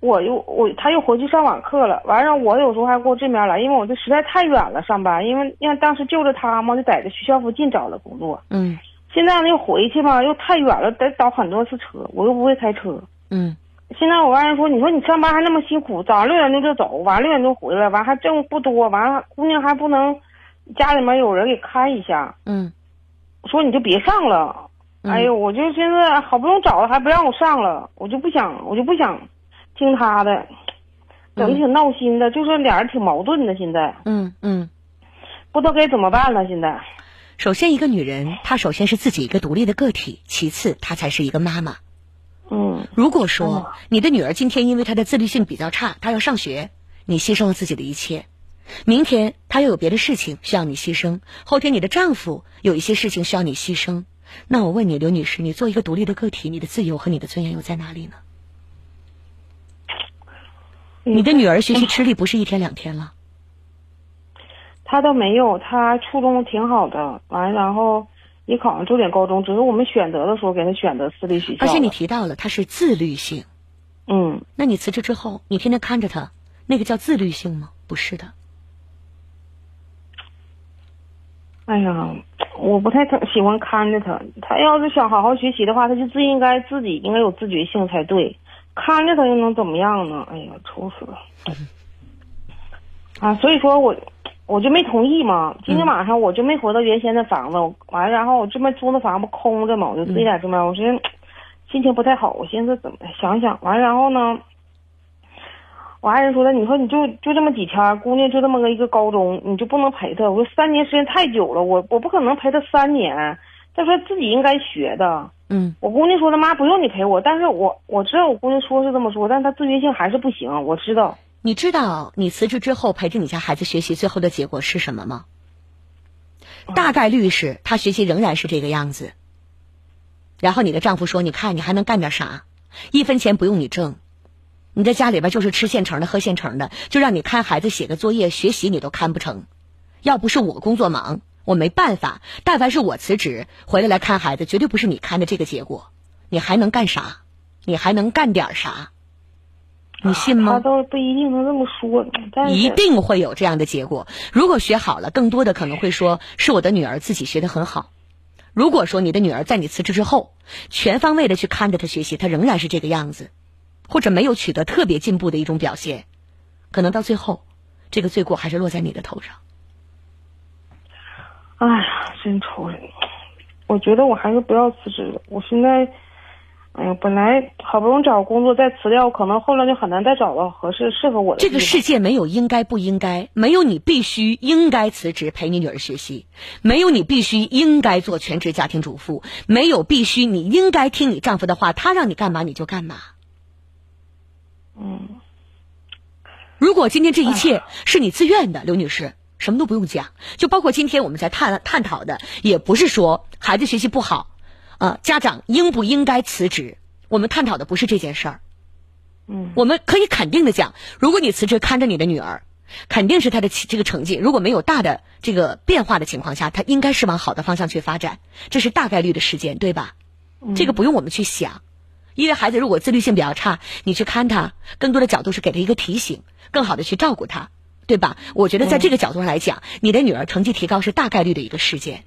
我又我他又回去上网课了，完了我有时候还过这边来，因为我这实在太远了上班，因为因为当时就着他嘛，就在这学校附近找了工作。嗯。现在呢又回去嘛，又太远了，得倒很多次车，我又不会开车。嗯。现在我爱人说，你说你上班还那么辛苦，早上六点钟就走，晚上六点钟回来，完还挣不多，完了姑娘还不能家里面有人给看一下。嗯。说你就别上了，哎呦，我就现在好不容易找了，还不让我上了，我就不想，我就不想。听他的，整的挺闹心的，就说俩人挺矛盾的。现在，嗯嗯，不知道该怎么办了。现在，首先一个女人，她首先是自己一个独立的个体，其次她才是一个妈妈。嗯。如果说你的女儿今天因为她的自律性比较差，她要上学，你牺牲了自己的一切；明天她又有别的事情需要你牺牲；后天你的丈夫有一些事情需要你牺牲。那我问你，刘女士，你做一个独立的个体，你的自由和你的尊严又在哪里呢？你的女儿学习吃力不是一天两天了。她倒没有，她初中挺好的，完然后也考上重点高中，只是我们选择的时候给她选择私立学校。而且你提到了她是自律性，嗯，那你辞职之后，你天天看着她，那个叫自律性吗？不是的。哎呀，我不太喜欢看着他。他要是想好好学习的话，他就自应该自己应该有自觉性才对。看着他又能怎么样呢？哎呀，愁死了！啊，所以说我我就没同意嘛。今天晚上我就没回到原先的房子，完了，然后我这边租的房不空着嘛，我就自己在这边。我说心情不太好，我寻思怎么想想，完了，然后呢？我爱人说的，你说你就就这么几天，姑娘就这么个一个高中，你就不能陪她？我说三年时间太久了，我我不可能陪她三年。再说自己应该学的。嗯，我姑娘说她妈不用你陪我，但是我我知道我姑娘说是这么说，但她自觉性还是不行。我知道。你知道你辞职之后陪着你家孩子学习，最后的结果是什么吗？大概率是他学习仍然是这个样子。然后你的丈夫说：“你看你还能干点啥？一分钱不用你挣。”你在家里边就是吃现成的、喝现成的，就让你看孩子、写个作业、学习，你都看不成。要不是我工作忙，我没办法。但凡是我辞职回来来看孩子，绝对不是你看的这个结果。你还能干啥？你还能干点啥？你信吗？他倒不一定能这么说，但一定会有这样的结果。如果学好了，更多的可能会说是我的女儿自己学得很好。如果说你的女儿在你辞职之后，全方位的去看着她学习，她仍然是这个样子。或者没有取得特别进步的一种表现，可能到最后，这个罪过还是落在你的头上。哎呀，真愁人！我觉得我还是不要辞职了。我现在，哎呀，本来好不容易找工作，再辞掉，可能后来就很难再找到合适适合我的。这个世界没有应该不应该，没有你必须应该辞职陪你女儿学习，没有你必须应该做全职家庭主妇，没有必须你应该听你丈夫的话，他让你干嘛你就干嘛。嗯，如果今天这一切是你自愿的，刘女士，什么都不用讲，就包括今天我们在探探讨的，也不是说孩子学习不好，啊，家长应不应该辞职？我们探讨的不是这件事儿。嗯，我们可以肯定的讲，如果你辞职看着你的女儿，肯定是她的这个成绩，如果没有大的这个变化的情况下，她应该是往好的方向去发展，这是大概率的事件，对吧？这个不用我们去想。因为孩子如果自律性比较差，你去看他，更多的角度是给他一个提醒，更好的去照顾他，对吧？我觉得在这个角度上来讲，你的女儿成绩提高是大概率的一个事件。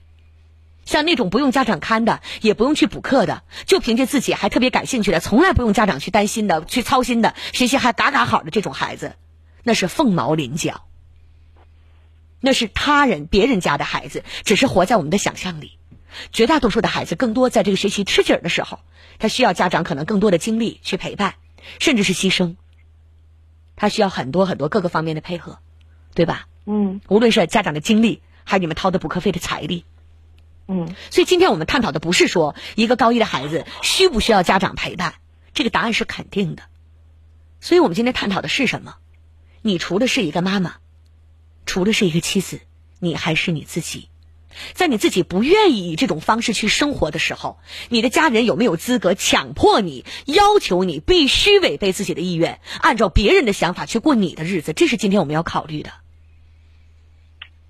像那种不用家长看的，也不用去补课的，就凭借自己还特别感兴趣的，从来不用家长去担心的、去操心的，学习还嘎嘎好的这种孩子，那是凤毛麟角。那是他人、别人家的孩子，只是活在我们的想象里。绝大多数的孩子，更多在这个学习吃紧的时候，他需要家长可能更多的精力去陪伴，甚至是牺牲。他需要很多很多各个方面的配合，对吧？嗯。无论是家长的精力，还是你们掏的补课费的财力。嗯。所以今天我们探讨的不是说一个高一的孩子需不需要家长陪伴，这个答案是肯定的。所以我们今天探讨的是什么？你除了是一个妈妈，除了是一个妻子，你还是你自己。在你自己不愿意以这种方式去生活的时候，你的家人有没有资格强迫你、要求你必须违背自己的意愿，按照别人的想法去过你的日子？这是今天我们要考虑的。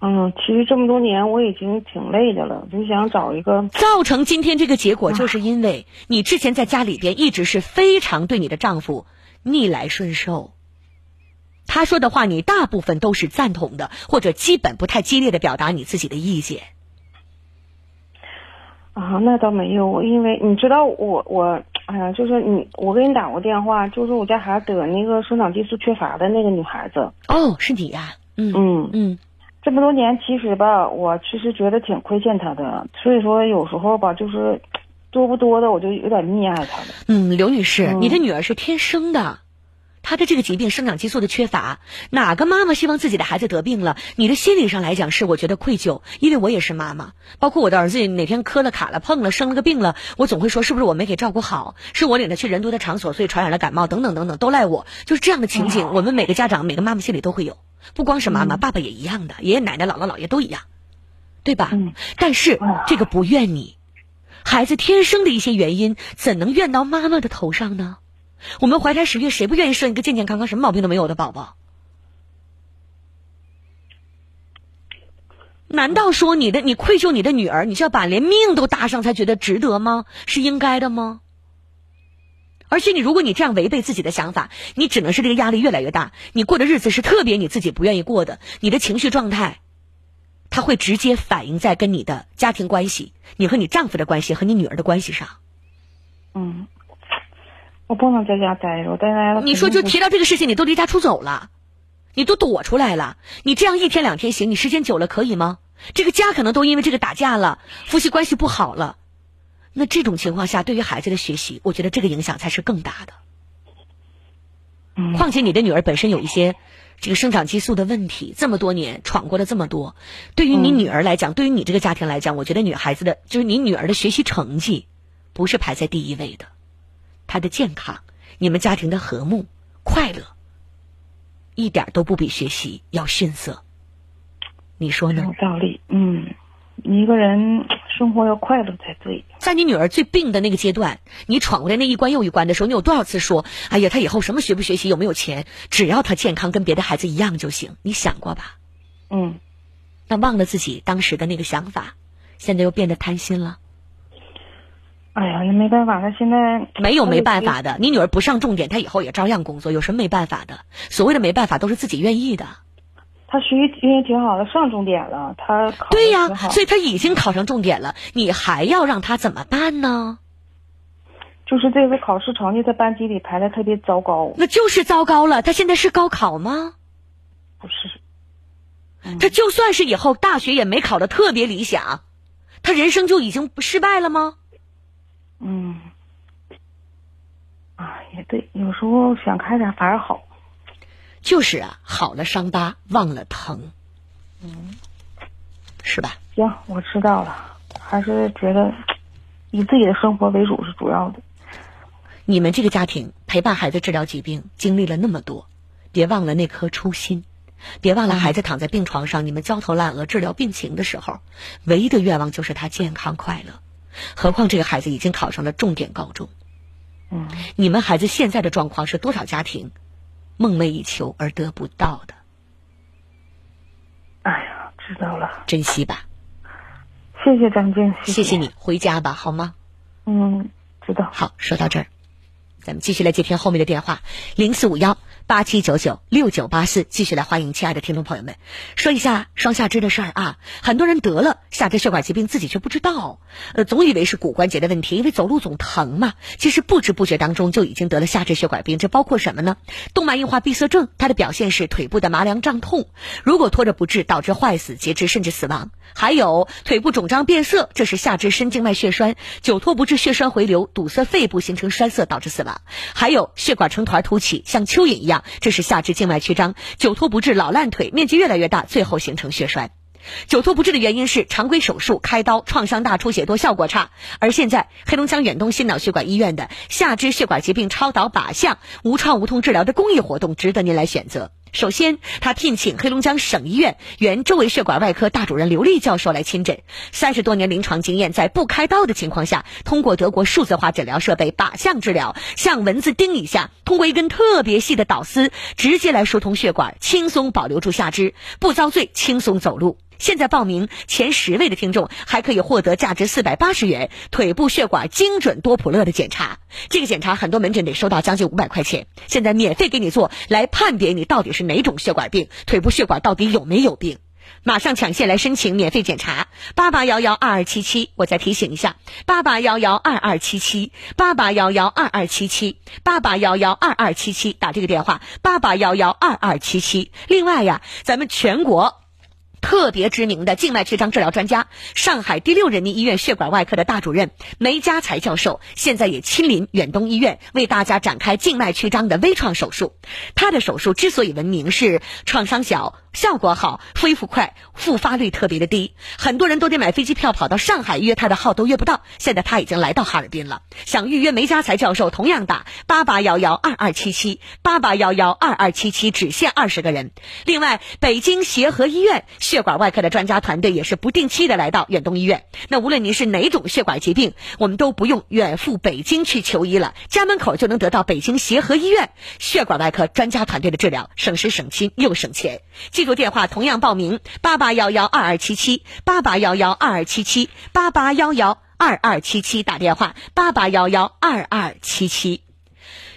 嗯，其实这么多年我已经挺累的了，就想找一个。造成今天这个结果，就是因为你之前在家里边一直是非常对你的丈夫逆来顺受。他说的话，你大部分都是赞同的，或者基本不太激烈的表达你自己的意见。啊，那倒没有，我因为你知道我我，哎呀，就是你，我给你打过电话，就是我家孩子得那个生长激素缺乏的那个女孩子。哦，是你呀？嗯嗯嗯，这么多年，其实吧，我其实觉得挺亏欠她的，所以说有时候吧，就是多不多的，我就有点溺爱她了。嗯，刘女士，你的女儿是天生的。他的这个疾病生长激素的缺乏，哪个妈妈希望自己的孩子得病了？你的心理上来讲是我觉得愧疚，因为我也是妈妈，包括我的儿子哪天磕了卡了碰了生了个病了，我总会说是不是我没给照顾好，是我领他去人多的场所，所以传染了感冒等等等等，都赖我，就是这样的情景，我们每个家长每个妈妈心里都会有，不光是妈妈，爸爸也一样的，爷爷奶奶姥姥姥爷都一样，对吧？但是这个不怨你。孩子天生的一些原因，怎能怨到妈妈的头上呢？我们怀胎十月，谁不愿意生一个健健康康、什么毛病都没有的宝宝？难道说你的你愧疚你的女儿，你就要把连命都搭上才觉得值得吗？是应该的吗？而且你如果你这样违背自己的想法，你只能是这个压力越来越大，你过的日子是特别你自己不愿意过的，你的情绪状态。他会直接反映在跟你的家庭关系、你和你丈夫的关系和你女儿的关系上。嗯，我不能在家待着，我待家。你说就提到这个事情，你都离家出走了，你都躲出来了，你这样一天两天行，你时间久了可以吗？这个家可能都因为这个打架了，夫妻关系不好了。那这种情况下，对于孩子的学习，我觉得这个影响才是更大的。嗯。况且你的女儿本身有一些。这个生长激素的问题，这么多年闯过了这么多，对于你女儿来讲，对于你这个家庭来讲，我觉得女孩子的，就是你女儿的学习成绩，不是排在第一位的，她的健康，你们家庭的和睦快乐，一点都不比学习要逊色，你说呢？有道理，嗯。一个人生活要快乐才对。在你女儿最病的那个阶段，你闯过来那一关又一关的时候，你有多少次说：“哎呀，她以后什么学不学习，有没有钱，只要她健康，跟别的孩子一样就行。”你想过吧？嗯。那忘了自己当时的那个想法，现在又变得贪心了。哎呀，那没办法，他现在没有没办法的。你女儿不上重点，她以后也照样工作，有什么没办法的？所谓的没办法，都是自己愿意的。他学习学习挺好的，上重点了。他对呀，所以他已经考上重点了。你还要让他怎么办呢？就是这次考试成绩在班级里排的特别糟糕。那就是糟糕了。他现在是高考吗？不是。他就算是以后大学也没考的特别理想，他人生就已经失败了吗？嗯。啊，也对，有时候想开点反而好。就是啊，好了伤疤忘了疼，嗯，是吧？行，我知道了，还是觉得以自己的生活为主是主要的。你们这个家庭陪伴孩子治疗疾病，经历了那么多，别忘了那颗初心，别忘了孩子躺在病床上，你们焦头烂额治疗病情的时候，唯一的愿望就是他健康快乐。何况这个孩子已经考上了重点高中，嗯，你们孩子现在的状况是多少家庭？梦寐以求而得不到的，哎呀，知道了，珍惜吧。谢谢张静，谢谢你，回家吧，好吗？嗯，知道。好，说到这儿，咱们继续来接听后面的电话，零四五幺。八七九九六九八四，继续来欢迎亲爱的听众朋友们，说一下双下肢的事儿啊。很多人得了下肢血管疾病，自己却不知道，呃，总以为是骨关节的问题，因为走路总疼嘛。其实不知不觉当中就已经得了下肢血管病，这包括什么呢？动脉硬化闭塞症，它的表现是腿部的麻凉胀痛，如果拖着不治，导致坏死、截肢甚至死亡。还有腿部肿胀变色，这是下肢深静脉血栓，久拖不治，血栓回流，堵塞肺部，形成栓塞，导致死亡。还有血管成团凸起，像蚯蚓一样。这是下肢静脉曲张，久拖不治，老烂腿，面积越来越大，最后形成血栓。久拖不治的原因是常规手术、开刀、创伤大、出血多、效果差。而现在，黑龙江远东心脑血管医院的下肢血管疾病超导靶向无创无痛治疗的公益活动，值得您来选择。首先，他聘请黑龙江省医院原周围血管外科大主任刘丽教授来亲诊，三十多年临床经验，在不开刀的情况下，通过德国数字化诊疗设备靶向治疗，像蚊子叮一下，通过一根特别细的导丝直接来疏通血管，轻松保留住下肢，不遭罪，轻松走路。现在报名前十位的听众还可以获得价值四百八十元腿部血管精准多普勒的检查。这个检查很多门诊得收到将近五百块钱，现在免费给你做，来判别你到底是哪种血管病，腿部血管到底有没有病。马上抢线来申请免费检查，八八幺幺二二七七。我再提醒一下，八八幺幺二二七七，八八幺幺二二七七，八八幺幺二二七七，打这个电话，八八幺幺二二七七。另外呀，咱们全国。特别知名的静脉曲张治疗专家，上海第六人民医院血管外科的大主任梅家才教授，现在也亲临远东医院为大家展开静脉曲张的微创手术。他的手术之所以闻名，是创伤小。效果好，恢复快，复发率特别的低，很多人都得买飞机票跑到上海约他的号都约不到。现在他已经来到哈尔滨了，想预约梅家才教授，同样打八八幺幺二二七七八八幺幺二二七七，只限二十个人。另外，北京协和医院血管外科的专家团队也是不定期的来到远东医院。那无论您是哪种血管疾病，我们都不用远赴北京去求医了，家门口就能得到北京协和医院血管外科专家团队的治疗，省时省心又省钱。记住电话，同样报名八八幺幺二二七七八八幺幺二二七七八八幺幺二二七七打电话八八幺幺二二七七。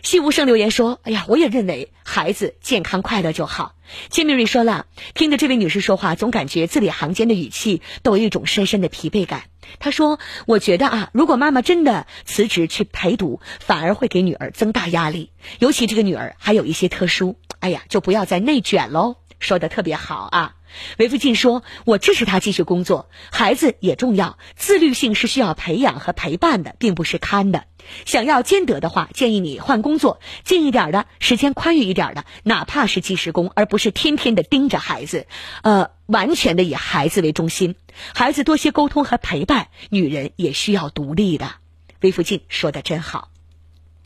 西无声留言说：“哎呀，我也认为孩子健康快乐就好。”金明瑞说了，听着这位女士说话，总感觉字里行间的语气都有一种深深的疲惫感。她说：“我觉得啊，如果妈妈真的辞职去陪读，反而会给女儿增大压力，尤其这个女儿还有一些特殊。哎呀，就不要再内卷喽。”说的特别好啊，韦福进说：“我支持他继续工作，孩子也重要，自律性是需要培养和陪伴的，并不是看的。想要兼得的话，建议你换工作，近一点的，时间宽裕一点的，哪怕是计时工，而不是天天的盯着孩子，呃，完全的以孩子为中心，孩子多些沟通和陪伴，女人也需要独立的。”韦福进说的真好。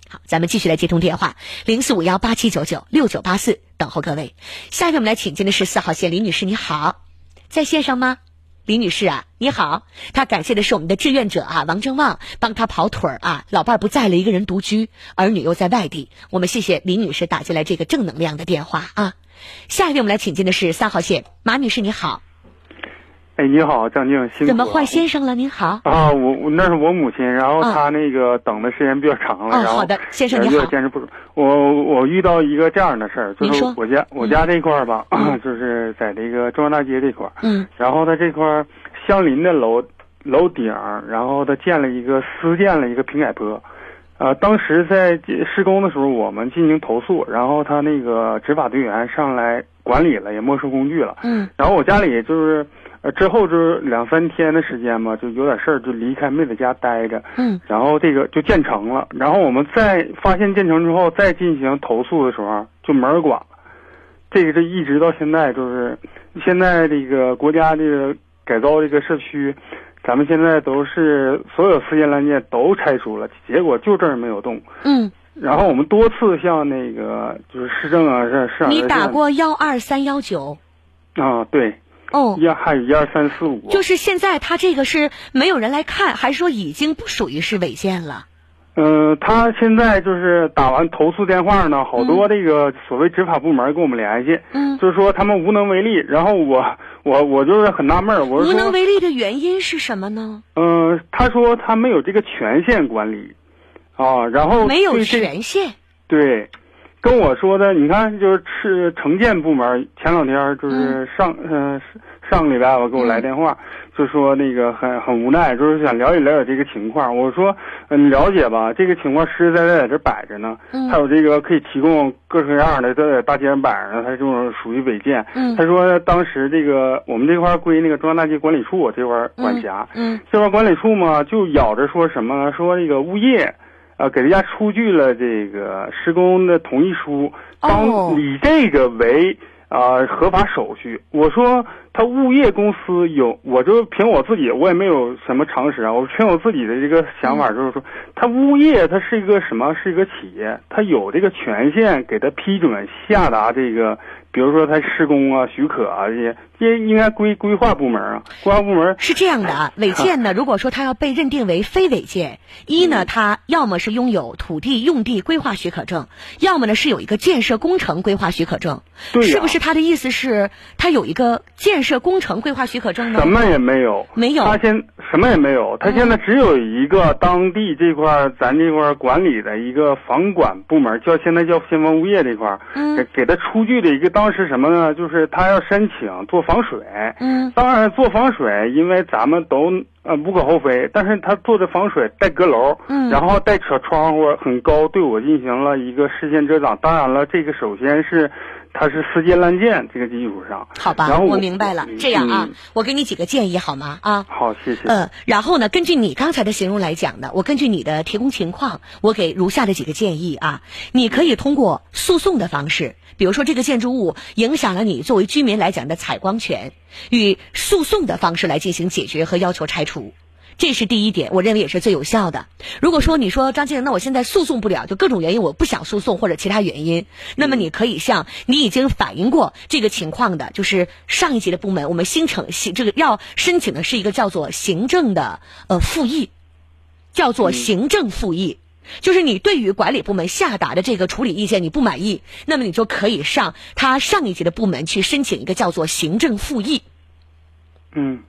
好，咱们继续来接通电话，零四五幺八七九九六九八四，等候各位。下面我们来请进的是四号线李女士，你好，在线上吗？李女士啊，你好，她感谢的是我们的志愿者啊，王正旺帮她跑腿儿啊，老伴儿不在了，一个人独居，儿女又在外地，我们谢谢李女士打进来这个正能量的电话啊。下一位我们来请进的是三号线马女士，你好。哎，你好，张静，辛苦怎么换先生了？您好。啊，我我那是我母亲，然后她那个等的时间比较长了，然后好的，先生你好。坚持不住。我我遇到一个这样的事儿，就是我家我家这块儿吧，<clears throat> 就是在这个中央大街这块儿，嗯，然后他这块儿相邻的楼楼顶，然后他建了一个私建了一个平改坡，呃，当时在施工的时候，我们进行投诉，然后他那个执法队员上来管理了，也没收工具了，嗯，然后我家里就是。呃，之后就是两三天的时间吧，就有点事儿，就离开没在家待着。嗯。然后这个就建成了，然后我们再发现建成之后，再进行投诉的时候，就没人管了。这个这一直到现在，就是现在这个国家这个改造这个社区，咱们现在都是所有私建乱建都拆除了，结果就这儿没有动。嗯。然后我们多次向那个就是市政啊，是市。你打过幺二三幺九。啊，对。哦，一还有一二三四五，就是现在他这个是没有人来看，还是说已经不属于是违建了？嗯，他现在就是打完投诉电话呢，好多这个所谓执法部门跟我们联系，嗯，就是说他们无能为力。然后我我我就是很纳闷，我无能为力的原因是什么呢？嗯，他说他没有这个权限管理，啊，然后没有权限，对。跟我说的，你看，就是是城建部门，前两天就是上嗯上个礼拜吧，给我来电话，就说那个很很无奈，就是想了解了解这个情况。我说嗯了解吧，这个情况实实在在在这摆着呢。嗯。还有这个可以提供各式各样的在大街上摆着呢，它这种属于违建。嗯。他说当时这个我们这块归那个中央大街管理处这块管辖。嗯。这块管理处嘛，就咬着说什么说那个物业。呃，给人家出具了这个施工的同意书，当以这个为啊合法手续。我说他物业公司有，我就凭我自己，我也没有什么常识啊。我凭我自己的这个想法，就是说，他物业他是一个什么？是一个企业，他有这个权限给他批准下达这个。比如说他施工啊、许可啊这些，这应该归规划部门啊。规划部门是这样的啊，违建呢，如果说他要被认定为非违建，一呢，他要么是拥有土地用地规划许可证，要么呢是有一个建设工程规划许可证。对是不是他的意思是，他有一个建设工程规划许可证呢？什么也没有，没有。他现什么也没有，他现在只有一个当地这块咱这块管理的一个房管部门，叫现在叫先锋物业这块，给给他出具的一个当时什么呢？就是他要申请做防水。嗯。当然做防水，因为咱们都呃，无可厚非，但是他做的防水带阁楼，嗯，然后带小窗户很高，对我进行了一个视线遮挡。当然了，这个首先是。它是丝尖烂剑这个基础上，好吧，我明白了。这样啊，我给你几个建议好吗？啊，好，谢谢。嗯，然后呢，根据你刚才的形容来讲呢，我根据你的提供情况，我给如下的几个建议啊。你可以通过诉讼的方式，比如说这个建筑物影响了你作为居民来讲的采光权，与诉讼的方式来进行解决和要求拆除。这是第一点，我认为也是最有效的。如果说你说张先生，那我现在诉讼不了，就各种原因我不想诉讼或者其他原因，那么你可以向你已经反映过这个情况的，就是上一级的部门，我们新城行这个要申请的是一个叫做行政的呃复议，叫做行政复议，就是你对于管理部门下达的这个处理意见你不满意，那么你就可以上他上一级的部门去申请一个叫做行政复议。嗯。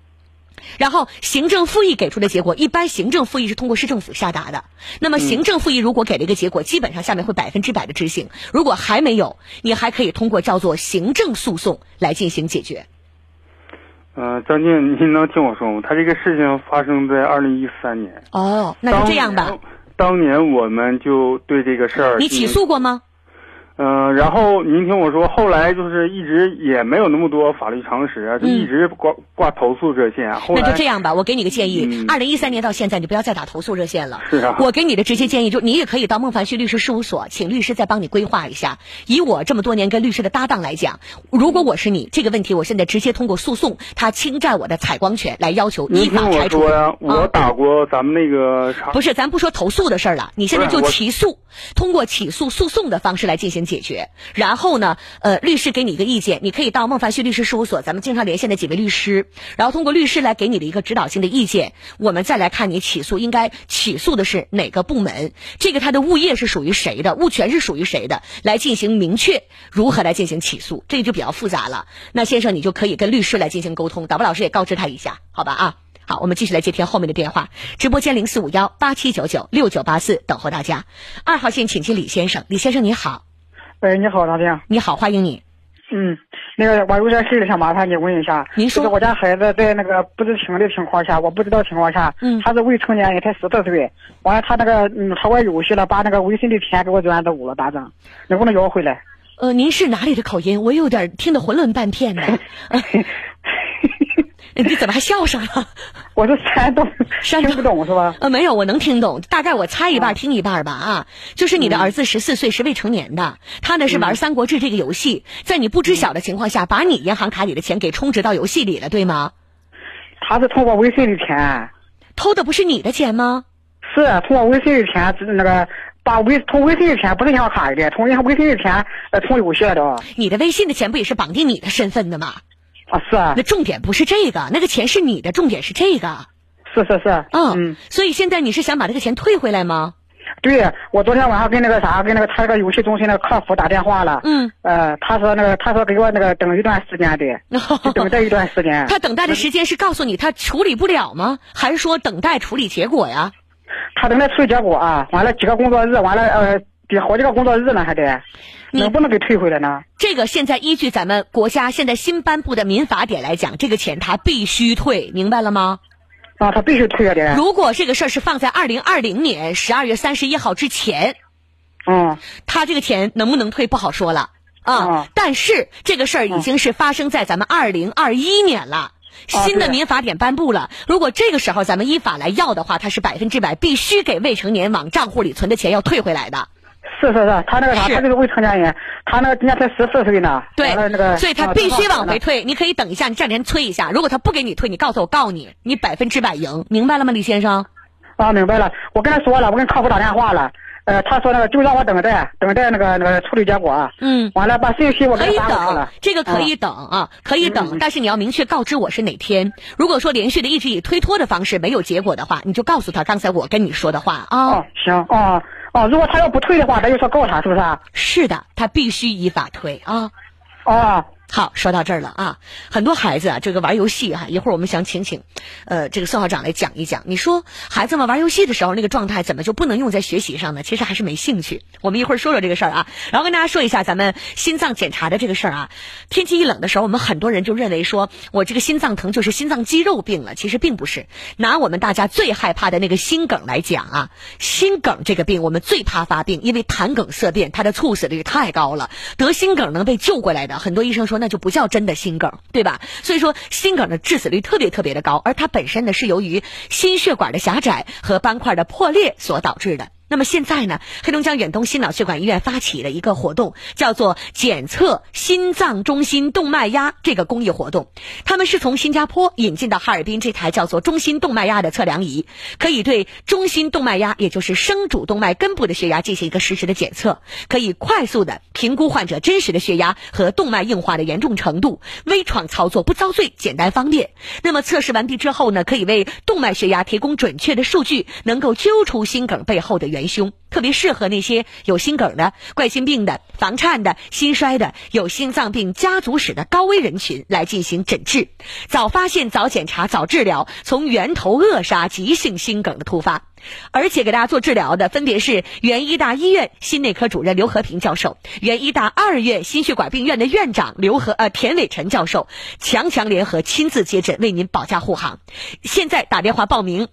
然后行政复议给出的结果，一般行政复议是通过市政府下达的。那么行政复议如果给了一个结果，基本上下面会百分之百的执行。如果还没有，你还可以通过叫做行政诉讼来进行解决。呃，张静，您能听我说吗？他这个事情发生在二零一三年。哦，那就这样吧。当年我们就对这个事儿，你起诉过吗？嗯，然后您听我说，后来就是一直也没有那么多法律常识啊，就一直挂挂投诉热线。后那就这样吧，我给你个建议，二零一三年到现在，你不要再打投诉热线了。是啊。我给你的直接建议就，你也可以到孟凡旭律师事务所，请律师再帮你规划一下。以我这么多年跟律师的搭档来讲，如果我是你，这个问题我现在直接通过诉讼，他侵占我的采光权来要求依法拆除。我说呀，我打过咱们那个啥。不是，咱不说投诉的事儿了，你现在就起诉，通过起诉诉讼的方式来进行解决，然。后呢，呃，律师给你一个意见，你可以到孟凡旭律师事务所，咱们经常连线的几位律师，然后通过律师来给你的一个指导性的意见，我们再来看你起诉应该起诉的是哪个部门，这个他的物业是属于谁的，物权是属于谁的，来进行明确如何来进行起诉，这就比较复杂了。那先生你就可以跟律师来进行沟通，导播老师也告知他一下，好吧啊？好，我们继续来接听后面的电话，直播间零四五幺八七九九六九八四等候大家。二号线请进李先生，李先生你好。喂，你好，大兵。你好，欢迎你。嗯，那个我有点事想麻烦你问一下。您说。就是我家孩子在那个不知情的情况下，我不知道情况下，嗯，他是未成年，也才十四岁。完了，他那个嗯，他玩游戏了，把那个微信的钱给我转走了，咋整？能不能要回来？呃，您是哪里的口音？我有点听得混乱半天的。<laughs> 你怎么还笑上了？我是山东，山听不懂是吧？呃，没有，我能听懂，大概我猜一半听一半吧啊。就是你的儿子十四岁是未成年的，他呢是玩《三国志》这个游戏，在你不知晓的情况下，把你银行卡里的钱给充值到游戏里了，对吗？他是通过微信的钱，偷的不是你的钱吗？是通过微信的钱，那个把微通微信的钱不是银行卡里的，通银行微信的钱呃充游戏了都。你的微信的钱不也是绑定你的身份的吗？啊是啊，那重点不是这个，那个钱是你的，重点是这个。是是是，嗯，所以现在你是想把这个钱退回来吗？对，我昨天晚上跟那个啥，跟那个他那个游戏中心的客服打电话了，嗯，呃，他说那个他说给我那个等一段时间的，等待一段时间。<laughs> 他等待的时间是告诉你他处理不了吗？还是说等待处理结果呀？他等待处理结果啊，完了几个工作日，完了呃。得好几个工作日呢，还得，能不能给退回来呢？这个现在依据咱们国家现在新颁布的民法典来讲，这个钱他必须退，明白了吗？啊，他必须退啊！的。如果这个事儿是放在二零二零年十二月三十一号之前，嗯，他这个钱能不能退不好说了啊。但是这个事儿已经是发生在咱们二零二一年了，新的民法典颁布了。如果这个时候咱们依法来要的话，他是百分之百必须给未成年往账户里存的钱要退回来的。是是是，他那个啥，他这个未成年人，他那个今年才十四岁呢。对，那个，所以他必须往回退。你可以等一下，你站前催一下。如果他不给你退，你告诉我告你，你百分之百赢，明白了吗，李先生？啊，明白了。我跟他说了，我跟客服打电话了。呃，他说那个就让我等待，等待那个那个处理结果。嗯。完了，把信息我给他发了。这个可以等啊，可以等，但是你要明确告知我是哪天。如果说连续的一直以推脱的方式没有结果的话，你就告诉他刚才我跟你说的话啊。哦，行啊。哦，如果他要不退的话，咱就说告他，是不是？是的，他必须依法退啊。哦，好，说到这儿了啊，很多孩子啊，这个玩游戏啊，一会儿我们想请请，呃，这个宋校长来讲一讲。你说孩子们玩游戏的时候，那个状态怎么就不能用在学习上呢？其实还是没兴趣。我们一会儿说说这个事儿啊，然后跟大家说一下咱们心脏检查的这个事儿啊。天气一冷的时候，我们很多人就认为说我这个心脏疼就是心脏肌肉病了，其实并不是。拿我们大家最害怕的那个心梗来讲啊，心梗这个病我们最怕发病，因为谈梗色变，它的猝死率太高了。得心梗能被救过来的，很多医生说。那就不叫真的心梗，对吧？所以说心梗的致死率特别特别的高，而它本身呢是由于心血管的狭窄和斑块的破裂所导致的。那么现在呢，黑龙江远东心脑血管医院发起了一个活动，叫做检测心脏中心动脉压这个公益活动。他们是从新加坡引进到哈尔滨这台叫做中心动脉压的测量仪，可以对中心动脉压，也就是生主动脉根部的血压进行一个实时的检测，可以快速的评估患者真实的血压和动脉硬化的严重程度。微创操作不遭罪，简单方便。那么测试完毕之后呢，可以为动脉血压提供准确的数据，能够揪出心梗背后的原。元凶特别适合那些有心梗的、冠心病的、房颤的、心衰的、有心脏病家族史的高危人群来进行诊治，早发现、早检查、早治疗，从源头扼杀急性心梗的突发。而且给大家做治疗的分别是原医大医院心内科主任刘和平教授、原医大二院心血管病院的院长刘和呃田伟晨教授，强强联合亲自接诊，为您保驾护航。现在打电话报名。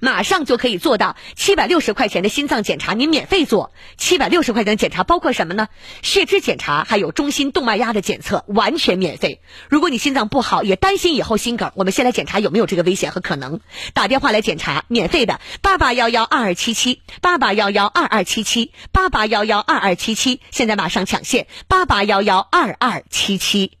马上就可以做到七百六十块钱的心脏检查，您免费做。七百六十块钱检查包括什么呢？血脂检查，还有中心动脉压的检测，完全免费。如果你心脏不好，也担心以后心梗，我们先来检查有没有这个危险和可能。打电话来检查，免费的，八八幺幺二二七七，八八幺幺二二七七，八八幺幺二二七七。现在马上抢线，八八幺幺二二七七。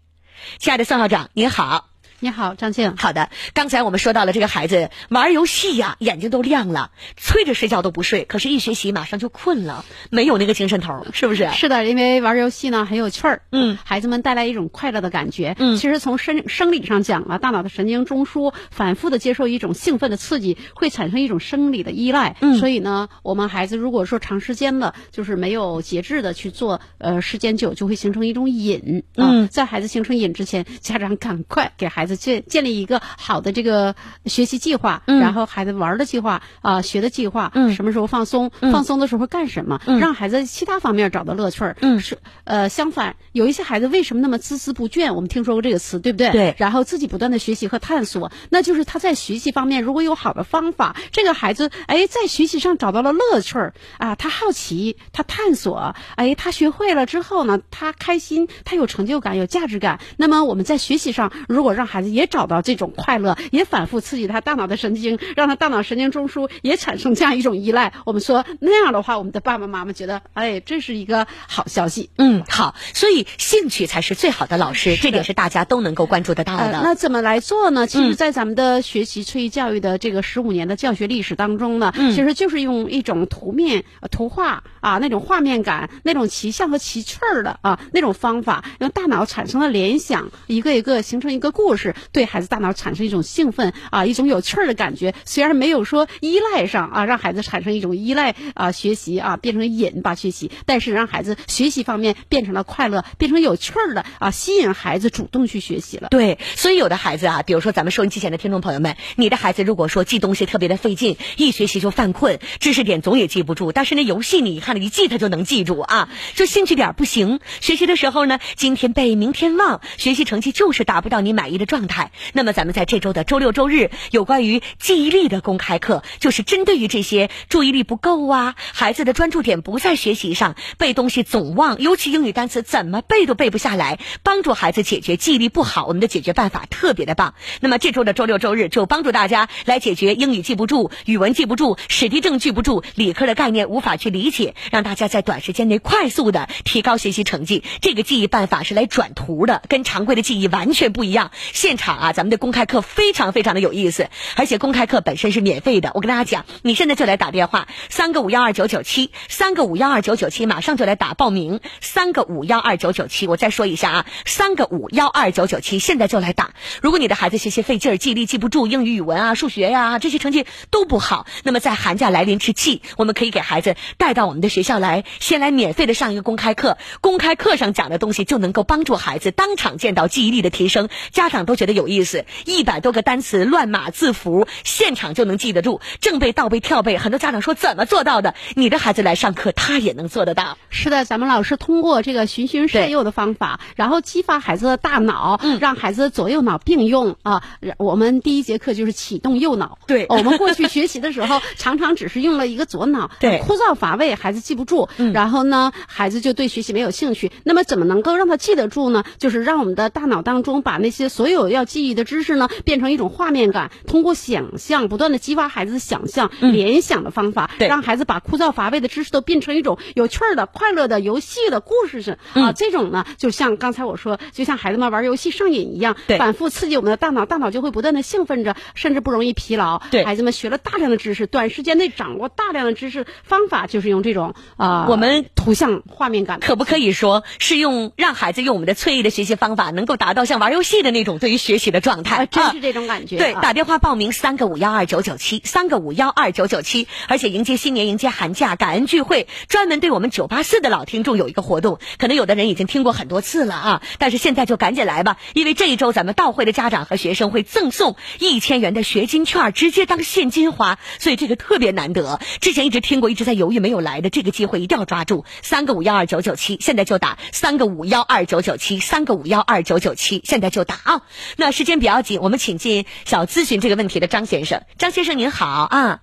亲爱的宋校长，您好。你好，张静。好的，刚才我们说到了这个孩子玩游戏呀，眼睛都亮了，催着睡觉都不睡，可是，一学习马上就困了，没有那个精神头，是不是？是的，因为玩游戏呢很有趣儿，嗯，孩子们带来一种快乐的感觉，嗯，其实从生生理上讲啊，大脑的神经中枢反复的接受一种兴奋的刺激，会产生一种生理的依赖，嗯，所以呢，我们孩子如果说长时间的，就是没有节制的去做，呃，时间久就会形成一种瘾，嗯，在孩子形成瘾之前，家长赶快给孩子建建立一。个好的这个学习计划，然后孩子玩的计划啊，学的计划，什么时候放松，放松的时候干什么，让孩子其他方面找到乐趣儿。嗯，是呃，相反，有一些孩子为什么那么孜孜不倦？我们听说过这个词，对不对？对。然后自己不断的学习和探索，那就是他在学习方面如果有好的方法，这个孩子哎，在学习上找到了乐趣儿啊，他好奇，他探索，哎，他学会了之后呢，他开心，他有成就感，有价值感。那么我们在学习上，如果让孩子也找到这。种快乐也反复刺激他大脑的神经，让他大脑神经中枢也产生这样一种依赖。我们说那样的话，我们的爸爸妈妈觉得，哎，这是一个好消息。嗯，好，所以兴趣才是最好的老师，这点是大家都能够关注得到的。那怎么来做呢？其实，在咱们的学习催育教育的这个十五年的教学历史当中呢，其实就是用一种图面、图画啊，那种画面感、那种奇象和奇趣儿的啊那种方法，让大脑产生了联想，一个一个形成一个故事，对孩子大脑。产生一种兴奋啊，一种有趣儿的感觉。虽然没有说依赖上啊，让孩子产生一种依赖啊，学习啊变成瘾吧学习，但是让孩子学习方面变成了快乐，变成有趣儿的啊，吸引孩子主动去学习了。对，所以有的孩子啊，比如说咱们收音机前的听众朋友们，你的孩子如果说记东西特别的费劲，一学习就犯困，知识点总也记不住，但是那游戏你一看了一记他就能记住啊，就兴趣点不行，学习的时候呢，今天背明天忘，学习成绩就是达不到你满意的状状态，那么。咱们在这周的周六周日有关于记忆力的公开课，就是针对于这些注意力不够啊，孩子的专注点不在学习上，背东西总忘，尤其英语单词怎么背都背不下来，帮助孩子解决记忆力不好，我们的解决办法特别的棒。那么这周的周六周日就帮助大家来解决英语记不住、语文记不住、史地政记不住、理科的概念无法去理解，让大家在短时间内快速的提高学习成绩。这个记忆办法是来转图的，跟常规的记忆完全不一样。现现场啊，咱们的公开课非常非常的有意思，而且公开课本身是免费的。我跟大家讲，你现在就来打电话，三个五幺二九九七，三个五幺二九九七，马上就来打报名，三个五幺二九九七。我再说一下啊，三个五幺二九九七，现在就来打。如果你的孩子学习费劲儿，记忆力记不住，英语、语文啊、数学呀这些成绩都不好，那么在寒假来临之际，我们可以给孩子带到我们的学校来，先来免费的上一个公开课。公开课上讲的东西就能够帮助孩子当场见到记忆力的提升，家长都觉得有意思。一百多个单词乱码字符，现场就能记得住，正背、倒背、跳背。很多家长说怎么做到的？你的孩子来上课，他也能做得到。是的，咱们老师通过这个循循善诱的方法，然后激发孩子的大脑，让孩子左右脑并用啊。我们第一节课就是启动右脑。对，我们过去学习的时候，常常只是用了一个左脑，对，枯燥乏味，孩子记不住。然后呢，孩子就对学习没有兴趣。那么怎么能够让他记得住呢？就是让我们的大脑当中把那些所有要记忆的知识呢，变成一种画面感，通过想象，不断的激发孩子的想象、联想的方法，让孩子把枯燥乏味的知识都变成一种有趣的、快乐的游戏的故事是啊。这种呢，就像刚才我说，就像孩子们玩游戏上瘾一样，反复刺激我们的大脑，大脑就会不断的兴奋着，甚至不容易疲劳。对，孩子们学了大量的知识，短时间内掌握大量的知识方法，就是用这种啊，我们图像画面感，可不可以说是用让孩子用我们的翠艺的学习方法，能够达到像玩游戏的那种对于学习的状态？真是这种感觉。对，打电话报名三个五幺二九九七，三个五幺二九九七，而且迎接新年，迎接寒假，感恩聚会，专门对我们九八四的老听众有一个活动。可能有的人已经听过很多次了啊，但是现在就赶紧来吧，因为这一周咱们到会的家长和学生会赠送一千元的学金券，直接当现金花，所以这个特别难得。之前一直听过，一直在犹豫没有来的这个机会，一定要抓住。三个五幺二九九七，现在就打三个五幺二九九七，三个五幺二九九七，现在就打啊！那时间比较紧，我们请进想咨询这个问题的张先生。张先生您好啊。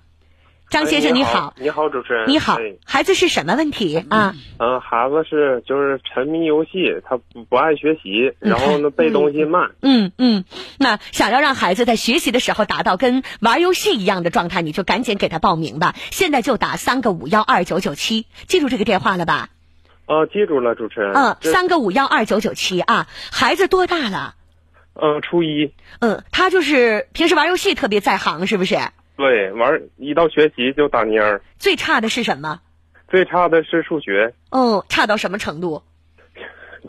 张先生你好，你好主持人，你好，孩子是什么问题啊？嗯，孩子是就是沉迷游戏，他不不爱学习，然后呢背东西慢。嗯嗯，那想要让孩子在学习的时候达到跟玩游戏一样的状态，你就赶紧给他报名吧。现在就打三个五幺二九九七，记住这个电话了吧？哦，记住了，主持人。嗯，三个五幺二九九七啊，孩子多大了？嗯，初一。嗯，他就是平时玩游戏特别在行，是不是？对，玩一到学习就打蔫儿。最差的是什么？最差的是数学。嗯，差到什么程度？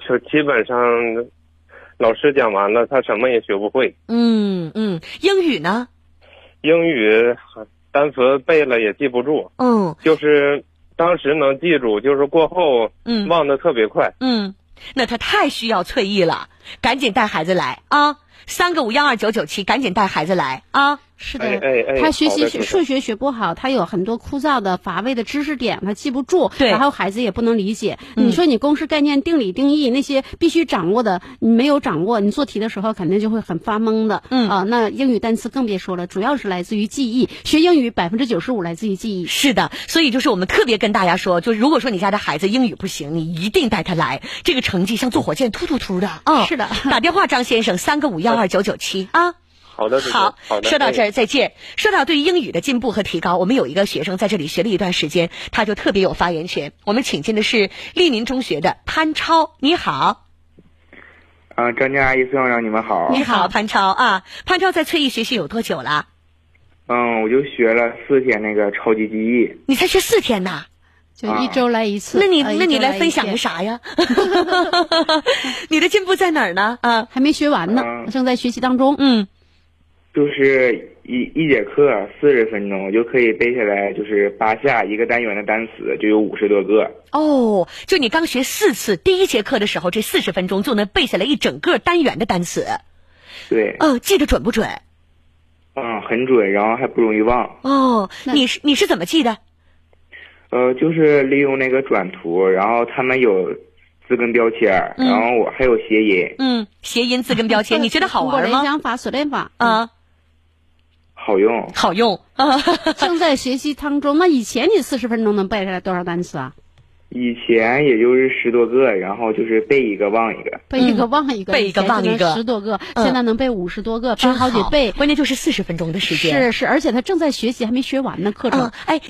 就基本上，老师讲完了，他什么也学不会。嗯嗯，英语呢？英语单词背了也记不住。嗯，就是当时能记住，就是过后嗯忘得特别快。嗯，那他太需要翠玉了，赶紧带孩子来啊！三个五幺二九九七，赶紧带孩子来啊！是的，哎他学习数学学不好，他有很多枯燥的、乏味的知识点，他记不住。对，然后孩子也不能理解。你说你公式、概念、定理、定义那些必须掌握的，你没有掌握，你做题的时候肯定就会很发懵的。嗯啊，那英语单词更别说了，主要是来自于记忆。学英语百分之九十五来自于记忆。是的，所以就是我们特别跟大家说，就如果说你家的孩子英语不行，你一定带他来，这个成绩像坐火箭突突突的啊！是的，打电话张先生，三个五幺二九九七啊。好的，好，好的。说到这儿，再见。说到对英语的进步和提高，我们有一个学生在这里学了一段时间，他就特别有发言权。我们请进的是利民中学的潘超，你好。啊，张静阿姨、孙校长，你们好。你好，潘超啊。潘超在翠艺学习有多久了？嗯，我就学了四天那个超级记忆。你才学四天呐？就一周来一次。那你那你来分享个啥呀？<laughs> 你的进步在哪儿呢？啊，还没学完呢，正在学习当中。嗯。就是一一节课四十分钟就可以背下来，就是八下一个单元的单词，就有五十多个。哦，就你刚学四次，第一节课的时候，这四十分钟就能背下来一整个单元的单词。对。哦，记得准不准？嗯，很准，然后还不容易忘。哦，你是你是怎么记的？呃，就是利用那个转图，然后他们有字根标签，然后我还有谐音。嗯，谐音字根标签，你觉得好玩吗？联想法、锁链法啊。好用，好用啊！<laughs> 正在学习当中。那以前你四十分钟能背下来多少单词啊？以前也就是十多个，然后就是背一个忘一个，背一个忘一个，背一个忘一个，十多个，现在能背五十多个，翻好几倍。关键就是四十分钟的时间。是是，而且他正在学习，还没学完呢课程。哎，